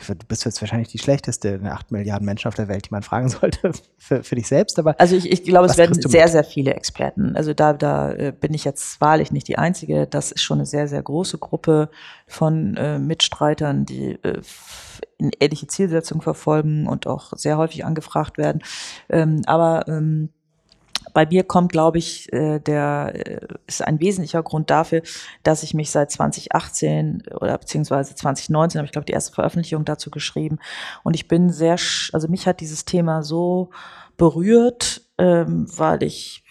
Du bist jetzt wahrscheinlich die schlechteste der acht Milliarden Menschen auf der Welt, die man fragen sollte für, für dich selbst. Aber also ich, ich glaube, es werden sehr, sehr viele Experten. Also da, da äh, bin ich jetzt wahrlich nicht die Einzige. Das ist schon eine sehr, sehr große Gruppe von äh, Mitstreitern, die äh, in ähnliche Zielsetzungen verfolgen und auch sehr häufig angefragt werden. Ähm, aber ähm, bei mir kommt, glaube ich, äh, der äh, ist ein wesentlicher Grund dafür, dass ich mich seit 2018 oder beziehungsweise 2019 habe ich glaube die erste Veröffentlichung dazu geschrieben und ich bin sehr, also mich hat dieses Thema so berührt, ähm, weil ich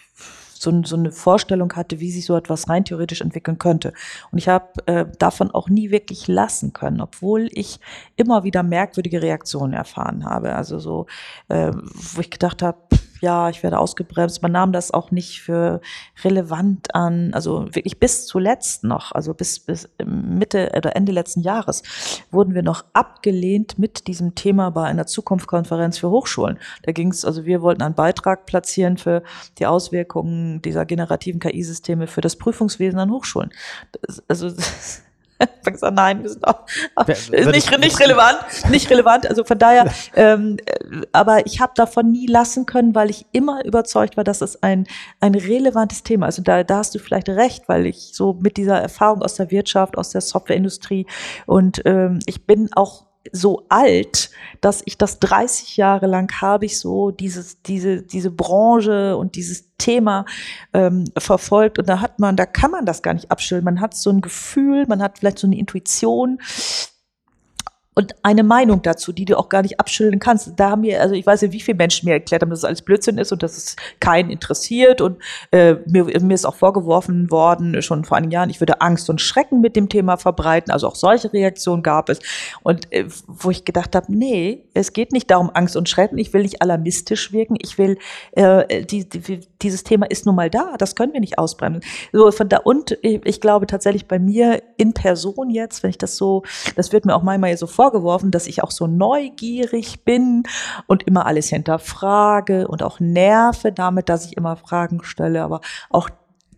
so, so eine Vorstellung hatte, wie sich so etwas rein theoretisch entwickeln könnte. Und ich habe äh, davon auch nie wirklich lassen können, obwohl ich immer wieder merkwürdige Reaktionen erfahren habe. Also so, äh, wo ich gedacht habe, ja, ich werde ausgebremst. Man nahm das auch nicht für relevant an. Also wirklich bis zuletzt noch, also bis, bis Mitte oder Ende letzten Jahres wurden wir noch abgelehnt mit diesem Thema bei einer Zukunftskonferenz für Hochschulen. Da ging es, also wir wollten einen Beitrag platzieren für die Auswirkungen dieser generativen KI-Systeme für das Prüfungswesen an Hochschulen. Das, also gesagt, nein, wir sind auch, ist nicht, nicht relevant, nicht relevant. Also von daher, ähm, aber ich habe davon nie lassen können, weil ich immer überzeugt war, dass es ein ein relevantes Thema ist. Und da, da hast du vielleicht recht, weil ich so mit dieser Erfahrung aus der Wirtschaft, aus der Softwareindustrie und ähm, ich bin auch so alt, dass ich das 30 Jahre lang habe ich so dieses, diese, diese Branche und dieses Thema ähm, verfolgt und da hat man, da kann man das gar nicht abschütteln. Man hat so ein Gefühl, man hat vielleicht so eine Intuition, und eine Meinung dazu, die du auch gar nicht abschütteln kannst. Da haben wir, also ich weiß ja, wie viele Menschen mir erklärt haben, dass es alles Blödsinn ist und dass es keinen interessiert. Und äh, mir, mir ist auch vorgeworfen worden, schon vor einigen Jahren, ich würde Angst und Schrecken mit dem Thema verbreiten. Also auch solche Reaktionen gab es. Und äh, wo ich gedacht habe, nee, es geht nicht darum, Angst und Schrecken. Ich will nicht alarmistisch wirken. Ich will, äh, die, die, dieses Thema ist nun mal da. Das können wir nicht ausbremsen. So von da und ich, ich glaube tatsächlich bei mir in Person jetzt, wenn ich das so, das wird mir auch manchmal so vorgeworfen, dass ich auch so neugierig bin und immer alles hinterfrage und auch nerve damit, dass ich immer Fragen stelle. Aber auch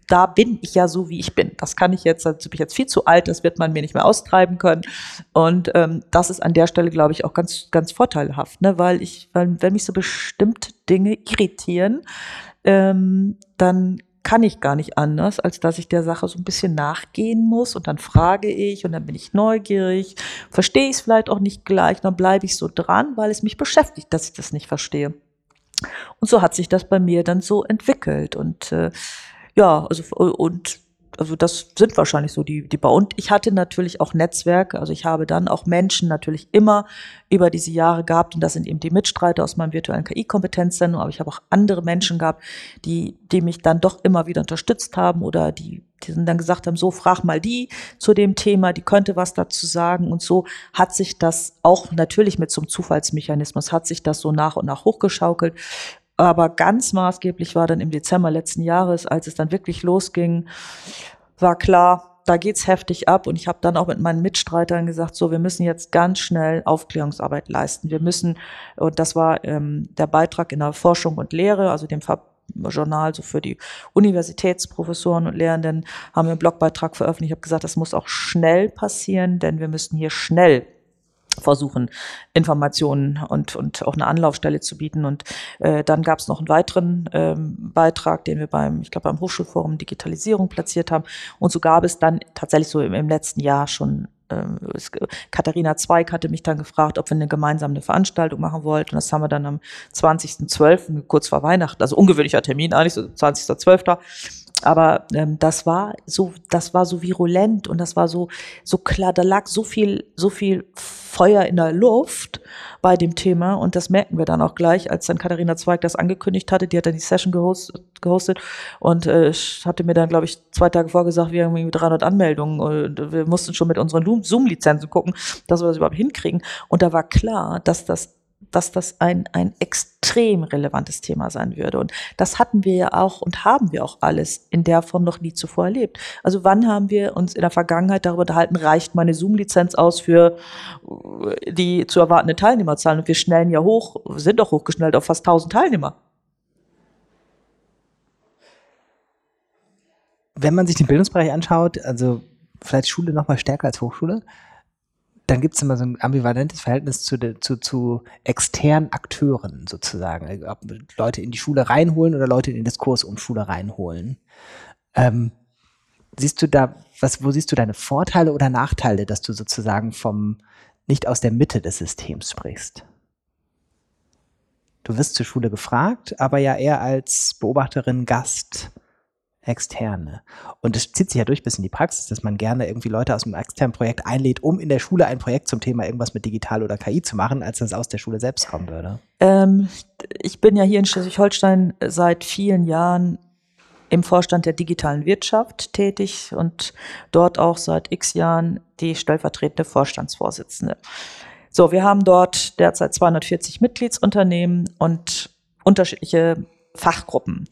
da bin ich ja so, wie ich bin. Das kann ich jetzt, also bin ich jetzt viel zu alt, das wird man mir nicht mehr austreiben können. Und ähm, das ist an der Stelle, glaube ich, auch ganz, ganz vorteilhaft, ne? weil ich, weil, wenn mich so bestimmte Dinge irritieren, ähm, dann kann ich gar nicht anders, als dass ich der Sache so ein bisschen nachgehen muss. Und dann frage ich und dann bin ich neugierig, verstehe ich es vielleicht auch nicht gleich, dann bleibe ich so dran, weil es mich beschäftigt, dass ich das nicht verstehe. Und so hat sich das bei mir dann so entwickelt. Und äh, ja, also und also das sind wahrscheinlich so die, die Bau. Und ich hatte natürlich auch Netzwerke, also ich habe dann auch Menschen natürlich immer über diese Jahre gehabt und das sind eben die Mitstreiter aus meinem virtuellen KI-Kompetenzzentrum, aber ich habe auch andere Menschen gehabt, die, die mich dann doch immer wieder unterstützt haben oder die, die dann gesagt haben, so frag mal die zu dem Thema, die könnte was dazu sagen und so hat sich das auch natürlich mit so einem Zufallsmechanismus, hat sich das so nach und nach hochgeschaukelt aber ganz maßgeblich war dann im Dezember letzten Jahres, als es dann wirklich losging, war klar, da geht's heftig ab und ich habe dann auch mit meinen Mitstreitern gesagt, so wir müssen jetzt ganz schnell Aufklärungsarbeit leisten. Wir müssen und das war ähm, der Beitrag in der Forschung und Lehre, also dem Ver Journal so für die Universitätsprofessoren und Lehrenden haben wir einen Blogbeitrag veröffentlicht. Ich habe gesagt, das muss auch schnell passieren, denn wir müssen hier schnell versuchen, Informationen und, und auch eine Anlaufstelle zu bieten. Und äh, dann gab es noch einen weiteren ähm, Beitrag, den wir beim, ich glaube, beim Hochschulforum Digitalisierung platziert haben. Und so gab es dann tatsächlich so im, im letzten Jahr schon ähm, Katharina Zweig hatte mich dann gefragt, ob wir eine gemeinsame Veranstaltung machen wollten. Und das haben wir dann am 20.12., kurz vor Weihnachten, also ungewöhnlicher Termin eigentlich, so 20.12., aber ähm, das war so, das war so virulent und das war so, so klar, da lag so viel, so viel Feuer in der Luft bei dem Thema und das merken wir dann auch gleich, als dann Katharina Zweig das angekündigt hatte, die hat dann die Session gehostet, gehostet und äh, hatte mir dann, glaube ich, zwei Tage vorgesagt, wir haben irgendwie 300 Anmeldungen und wir mussten schon mit unseren Zoom-Lizenzen gucken, dass wir das überhaupt hinkriegen. Und da war klar, dass das dass das ein, ein extrem relevantes Thema sein würde. Und das hatten wir ja auch und haben wir auch alles in der Form noch nie zuvor erlebt. Also wann haben wir uns in der Vergangenheit darüber unterhalten, reicht meine Zoom-Lizenz aus für äh, die zu erwartende Teilnehmerzahl? Und wir schnellen ja hoch, sind doch hochgeschnellt auf fast 1000 Teilnehmer. Wenn man sich den Bildungsbereich anschaut, also vielleicht Schule noch mal stärker als Hochschule, dann gibt es immer so ein ambivalentes Verhältnis zu, de, zu, zu externen Akteuren sozusagen. Also ob Leute in die Schule reinholen oder Leute in den Diskurs um Schule reinholen. Ähm, siehst du da, was, wo siehst du deine Vorteile oder Nachteile, dass du sozusagen vom, nicht aus der Mitte des Systems sprichst? Du wirst zur Schule gefragt, aber ja eher als Beobachterin, Gast, Externe. Und es zieht sich ja durch bis in die Praxis, dass man gerne irgendwie Leute aus einem externen Projekt einlädt, um in der Schule ein Projekt zum Thema irgendwas mit digital oder KI zu machen, als das aus der Schule selbst kommen würde. Ähm, ich bin ja hier in Schleswig-Holstein seit vielen Jahren im Vorstand der digitalen Wirtschaft tätig und dort auch seit x Jahren die stellvertretende Vorstandsvorsitzende. So, wir haben dort derzeit 240 Mitgliedsunternehmen und unterschiedliche Fachgruppen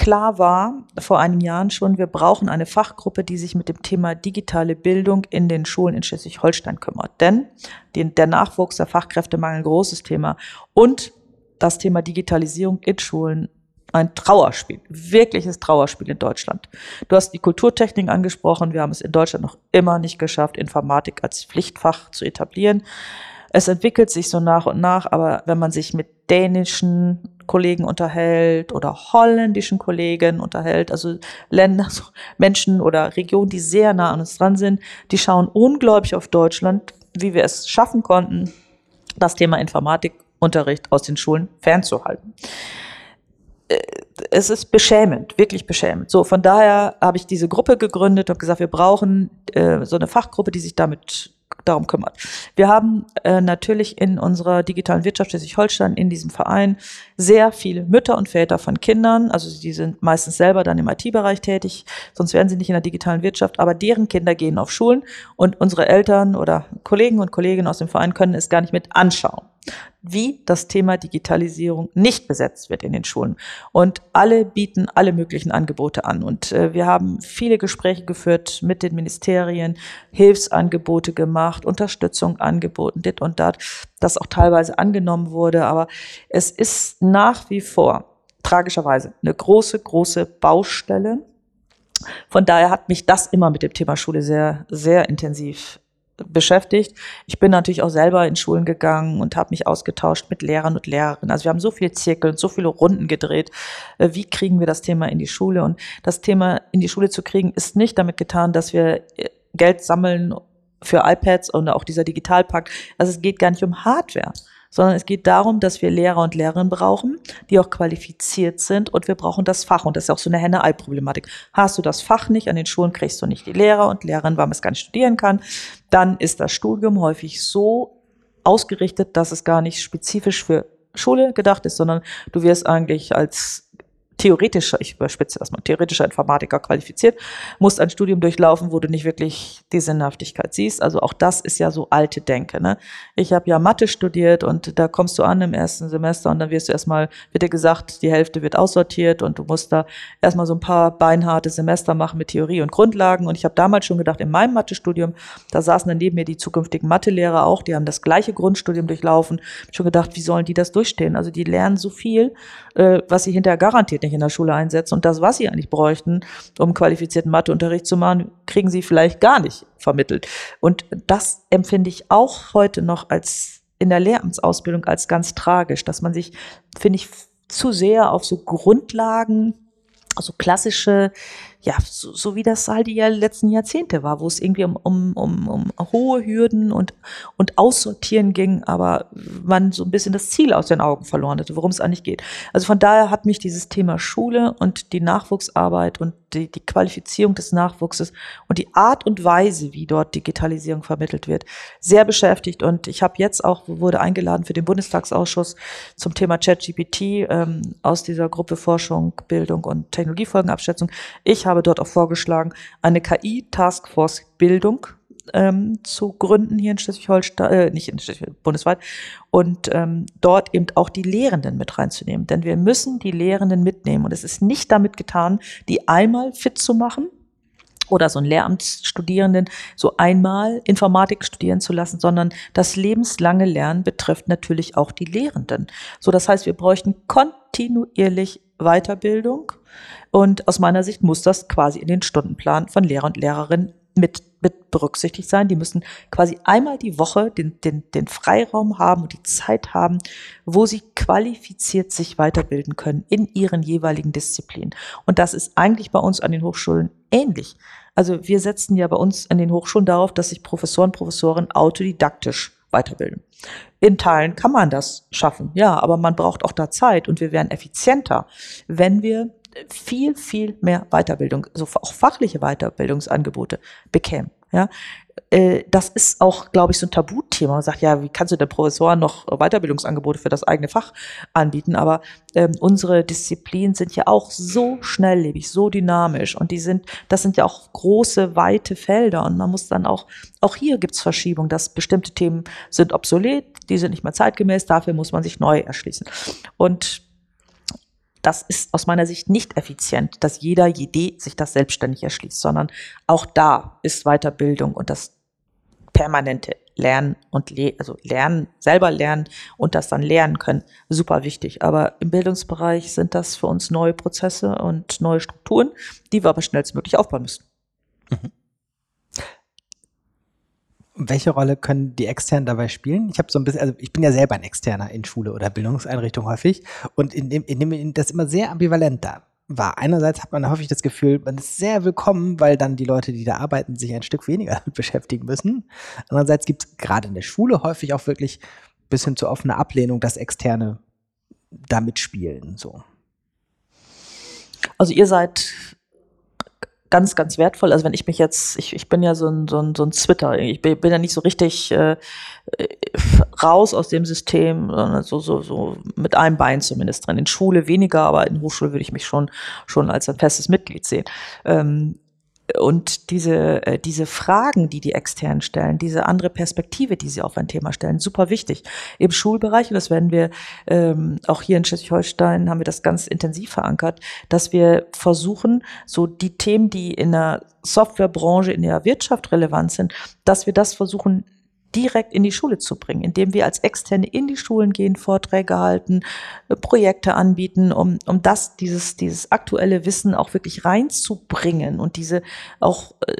klar war vor einigen Jahren schon, wir brauchen eine Fachgruppe, die sich mit dem Thema digitale Bildung in den Schulen in Schleswig-Holstein kümmert. Denn den, der Nachwuchs, der Fachkräftemangel, großes Thema. Und das Thema Digitalisierung in Schulen ein Trauerspiel, wirkliches Trauerspiel in Deutschland. Du hast die Kulturtechnik angesprochen. Wir haben es in Deutschland noch immer nicht geschafft, Informatik als Pflichtfach zu etablieren. Es entwickelt sich so nach und nach, aber wenn man sich mit dänischen Kollegen unterhält oder holländischen Kollegen unterhält, also Länder, Menschen oder Regionen, die sehr nah an uns dran sind, die schauen unglaublich auf Deutschland, wie wir es schaffen konnten, das Thema Informatikunterricht aus den Schulen fernzuhalten äh, es ist beschämend, wirklich beschämend. So, von daher habe ich diese Gruppe gegründet und gesagt, wir brauchen äh, so eine Fachgruppe, die sich damit darum kümmert. Wir haben äh, natürlich in unserer digitalen Wirtschaft Schleswig-Holstein in diesem Verein sehr viele Mütter und Väter von Kindern, also die sind meistens selber dann im IT-Bereich tätig, sonst wären sie nicht in der digitalen Wirtschaft, aber deren Kinder gehen auf Schulen und unsere Eltern oder Kollegen und Kolleginnen aus dem Verein können es gar nicht mit anschauen wie das Thema Digitalisierung nicht besetzt wird in den Schulen. Und alle bieten alle möglichen Angebote an. Und äh, wir haben viele Gespräche geführt mit den Ministerien, Hilfsangebote gemacht, Unterstützung angeboten, dit und dat, das auch teilweise angenommen wurde. Aber es ist nach wie vor tragischerweise eine große, große Baustelle. Von daher hat mich das immer mit dem Thema Schule sehr, sehr intensiv beschäftigt. Ich bin natürlich auch selber in Schulen gegangen und habe mich ausgetauscht mit Lehrern und Lehrerinnen. Also wir haben so viele Zirkel und so viele Runden gedreht. Äh, wie kriegen wir das Thema in die Schule? Und das Thema in die Schule zu kriegen, ist nicht damit getan, dass wir äh, Geld sammeln für iPads und auch dieser Digitalpakt. Also es geht gar nicht um Hardware sondern es geht darum, dass wir Lehrer und Lehrerinnen brauchen, die auch qualifiziert sind und wir brauchen das Fach. Und das ist auch so eine Henne-Ei-Problematik. Hast du das Fach nicht, an den Schulen kriegst du nicht die Lehrer und Lehrerinnen, weil man es gar nicht studieren kann, dann ist das Studium häufig so ausgerichtet, dass es gar nicht spezifisch für Schule gedacht ist, sondern du wirst eigentlich als theoretischer, ich überspitze das mal, theoretischer Informatiker qualifiziert, musst ein Studium durchlaufen, wo du nicht wirklich die Sinnhaftigkeit siehst. Also auch das ist ja so alte Denke. Ne? Ich habe ja Mathe studiert und da kommst du an im ersten Semester und dann wirst du erstmal, wird dir gesagt, die Hälfte wird aussortiert und du musst da erstmal so ein paar beinharte Semester machen mit Theorie und Grundlagen. Und ich habe damals schon gedacht, in meinem Mathe-Studium, da saßen dann neben mir die zukünftigen Mathelehrer auch, die haben das gleiche Grundstudium durchlaufen. Schon gedacht, wie sollen die das durchstehen? Also die lernen so viel, äh, was sie hinterher garantiert nicht nicht in der Schule einsetzen. Und das, was sie eigentlich bräuchten, um qualifizierten Matheunterricht zu machen, kriegen sie vielleicht gar nicht vermittelt. Und das empfinde ich auch heute noch als in der Lehramtsausbildung als ganz tragisch, dass man sich, finde ich, zu sehr auf so Grundlagen, also klassische ja, so, so wie das halt die letzten Jahrzehnte war, wo es irgendwie um, um, um, um hohe Hürden und, und Aussortieren ging, aber man so ein bisschen das Ziel aus den Augen verloren hatte, worum es eigentlich geht. Also von daher hat mich dieses Thema Schule und die Nachwuchsarbeit und die, die Qualifizierung des Nachwuchses und die Art und Weise, wie dort Digitalisierung vermittelt wird, sehr beschäftigt. Und ich habe jetzt auch, wurde eingeladen für den Bundestagsausschuss zum Thema ChatGPT ähm, aus dieser Gruppe Forschung, Bildung und Technologiefolgenabschätzung. Ich habe dort auch vorgeschlagen, eine KI-Taskforce Bildung ähm, zu gründen hier in Schleswig-Holstein, äh, nicht in Schleswig bundesweit, und ähm, dort eben auch die Lehrenden mit reinzunehmen. Denn wir müssen die Lehrenden mitnehmen. Und es ist nicht damit getan, die einmal fit zu machen, oder so einen Lehramtsstudierenden so einmal Informatik studieren zu lassen, sondern das lebenslange Lernen betrifft natürlich auch die Lehrenden. So, das heißt, wir bräuchten kontinuierlich Weiterbildung und aus meiner Sicht muss das quasi in den Stundenplan von Lehrer und Lehrerinnen mit, mit berücksichtigt sein. Die müssen quasi einmal die Woche den, den, den Freiraum haben und die Zeit haben, wo sie qualifiziert sich weiterbilden können in ihren jeweiligen Disziplinen. Und das ist eigentlich bei uns an den Hochschulen ähnlich. Also wir setzen ja bei uns an den Hochschulen darauf, dass sich Professoren, Professorinnen autodidaktisch weiterbilden. In Teilen kann man das schaffen, ja, aber man braucht auch da Zeit und wir wären effizienter, wenn wir viel, viel mehr Weiterbildung, so auch fachliche Weiterbildungsangebote bekämen. Ja, äh, das ist auch, glaube ich, so ein Tabuthema. Man sagt, ja, wie kannst du der Professor noch Weiterbildungsangebote für das eigene Fach anbieten? Aber ähm, unsere Disziplinen sind ja auch so schnelllebig, so dynamisch und die sind, das sind ja auch große, weite Felder und man muss dann auch, auch hier gibt's Verschiebung, dass bestimmte Themen sind obsolet, die sind nicht mehr zeitgemäß, dafür muss man sich neu erschließen. Und das ist aus meiner Sicht nicht effizient, dass jeder jede sich das selbstständig erschließt, sondern auch da ist Weiterbildung und das permanente Lernen und Le also Lernen, selber lernen und das dann lernen können, super wichtig. Aber im Bildungsbereich sind das für uns neue Prozesse und neue Strukturen, die wir aber schnellstmöglich aufbauen müssen. Mhm. Welche Rolle können die Externen dabei spielen? Ich habe so ein bisschen, also ich bin ja selber ein Externer in Schule oder Bildungseinrichtung häufig und in dem, in dem das immer sehr ambivalent da war. Einerseits hat man häufig das Gefühl, man ist sehr willkommen, weil dann die Leute, die da arbeiten, sich ein Stück weniger damit beschäftigen müssen. Andererseits gibt es gerade in der Schule häufig auch wirklich bis hin zu offener Ablehnung, dass Externe da mitspielen. So. Also ihr seid ganz, ganz wertvoll. Also wenn ich mich jetzt, ich, ich bin ja so ein, so ein, so ein Twitter, ich bin, bin ja nicht so richtig äh, raus aus dem System, sondern so, so, so mit einem Bein zumindest drin. In Schule weniger, aber in Hochschule würde ich mich schon, schon als ein festes Mitglied sehen. Ähm, und diese, äh, diese Fragen, die die externen stellen, diese andere Perspektive, die sie auf ein Thema stellen, super wichtig. Im Schulbereich, und das werden wir ähm, auch hier in Schleswig-Holstein, haben wir das ganz intensiv verankert, dass wir versuchen, so die Themen, die in der Softwarebranche, in der Wirtschaft relevant sind, dass wir das versuchen, direkt in die Schule zu bringen, indem wir als Externe in die Schulen gehen, Vorträge halten, äh, Projekte anbieten, um, um das, dieses, dieses aktuelle Wissen auch wirklich reinzubringen und diese auch äh,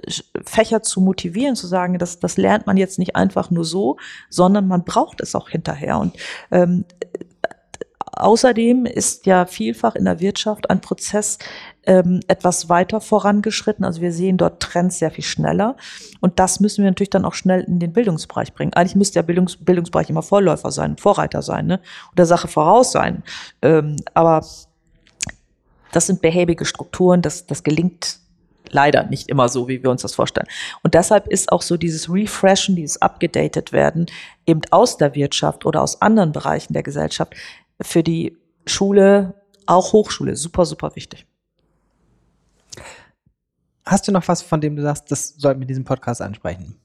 Fächer zu motivieren, zu sagen, das, das lernt man jetzt nicht einfach nur so, sondern man braucht es auch hinterher. Und ähm, Außerdem ist ja vielfach in der Wirtschaft ein Prozess ähm, etwas weiter vorangeschritten. Also wir sehen dort Trends sehr viel schneller. Und das müssen wir natürlich dann auch schnell in den Bildungsbereich bringen. Eigentlich müsste der Bildungs Bildungsbereich immer Vorläufer sein, Vorreiter sein, ne? Und Sache voraus sein. Ähm, aber das sind behäbige Strukturen, das, das gelingt leider nicht immer so, wie wir uns das vorstellen. Und deshalb ist auch so dieses Refreshen, dieses Abgedatet werden, eben aus der Wirtschaft oder aus anderen Bereichen der Gesellschaft für die Schule, auch Hochschule, super, super wichtig. Hast du noch was, von dem du sagst, das sollten wir in diesem Podcast ansprechen?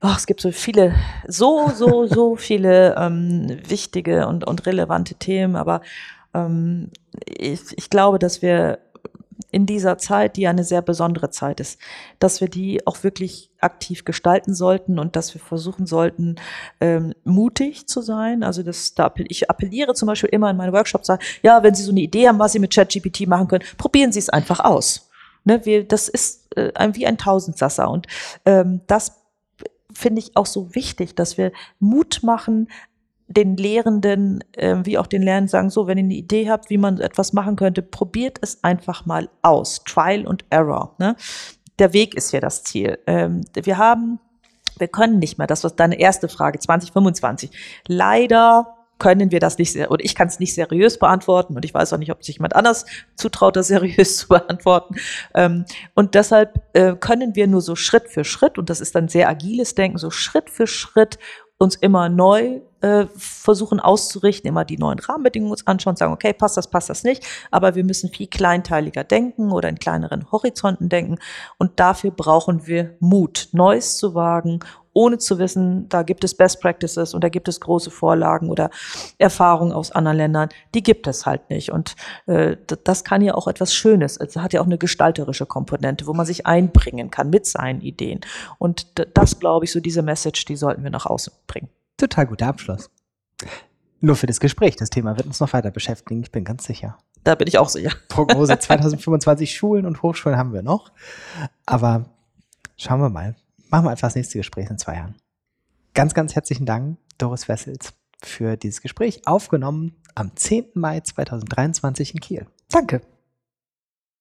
Ach, es gibt so viele, so, so, so viele ähm, wichtige und, und relevante Themen, aber ähm, ich, ich glaube, dass wir in dieser Zeit, die eine sehr besondere Zeit ist, dass wir die auch wirklich aktiv gestalten sollten und dass wir versuchen sollten, ähm, mutig zu sein. Also das, da appell ich appelliere zum Beispiel immer in meinen Workshops, sage, ja, wenn Sie so eine Idee haben, was Sie mit ChatGPT machen können, probieren Sie es einfach aus. Ne, wir, das ist äh, wie ein Tausendsasser und ähm, das finde ich auch so wichtig, dass wir Mut machen, den Lehrenden äh, wie auch den Lernenden sagen, so, wenn ihr eine Idee habt, wie man etwas machen könnte, probiert es einfach mal aus. Trial und Error. Ne? Der Weg ist ja das Ziel. Ähm, wir haben, wir können nicht mehr, das war deine erste Frage, 2025. Leider können wir das nicht sehr, oder ich kann es nicht seriös beantworten und ich weiß auch nicht, ob sich jemand anders zutraut, das seriös zu beantworten. Ähm, und deshalb äh, können wir nur so Schritt für Schritt, und das ist dann sehr agiles Denken, so Schritt für Schritt uns immer neu äh, versuchen auszurichten, immer die neuen Rahmenbedingungen uns anschauen, sagen, okay, passt das, passt das nicht, aber wir müssen viel kleinteiliger denken oder in kleineren Horizonten denken und dafür brauchen wir Mut, Neues zu wagen ohne zu wissen, da gibt es Best Practices und da gibt es große Vorlagen oder Erfahrungen aus anderen Ländern. Die gibt es halt nicht. Und äh, das kann ja auch etwas Schönes. Es hat ja auch eine gestalterische Komponente, wo man sich einbringen kann mit seinen Ideen. Und das, glaube ich, so diese Message, die sollten wir nach außen bringen. Total guter Abschluss. Nur für das Gespräch. Das Thema wird uns noch weiter beschäftigen, ich bin ganz sicher. Da bin ich auch sicher. Prognose 2025 Schulen und Hochschulen haben wir noch. Aber schauen wir mal. Machen wir einfach das nächste Gespräch in zwei Jahren. Ganz, ganz herzlichen Dank, Doris Wessels, für dieses Gespräch, aufgenommen am 10. Mai 2023 in Kiel. Danke.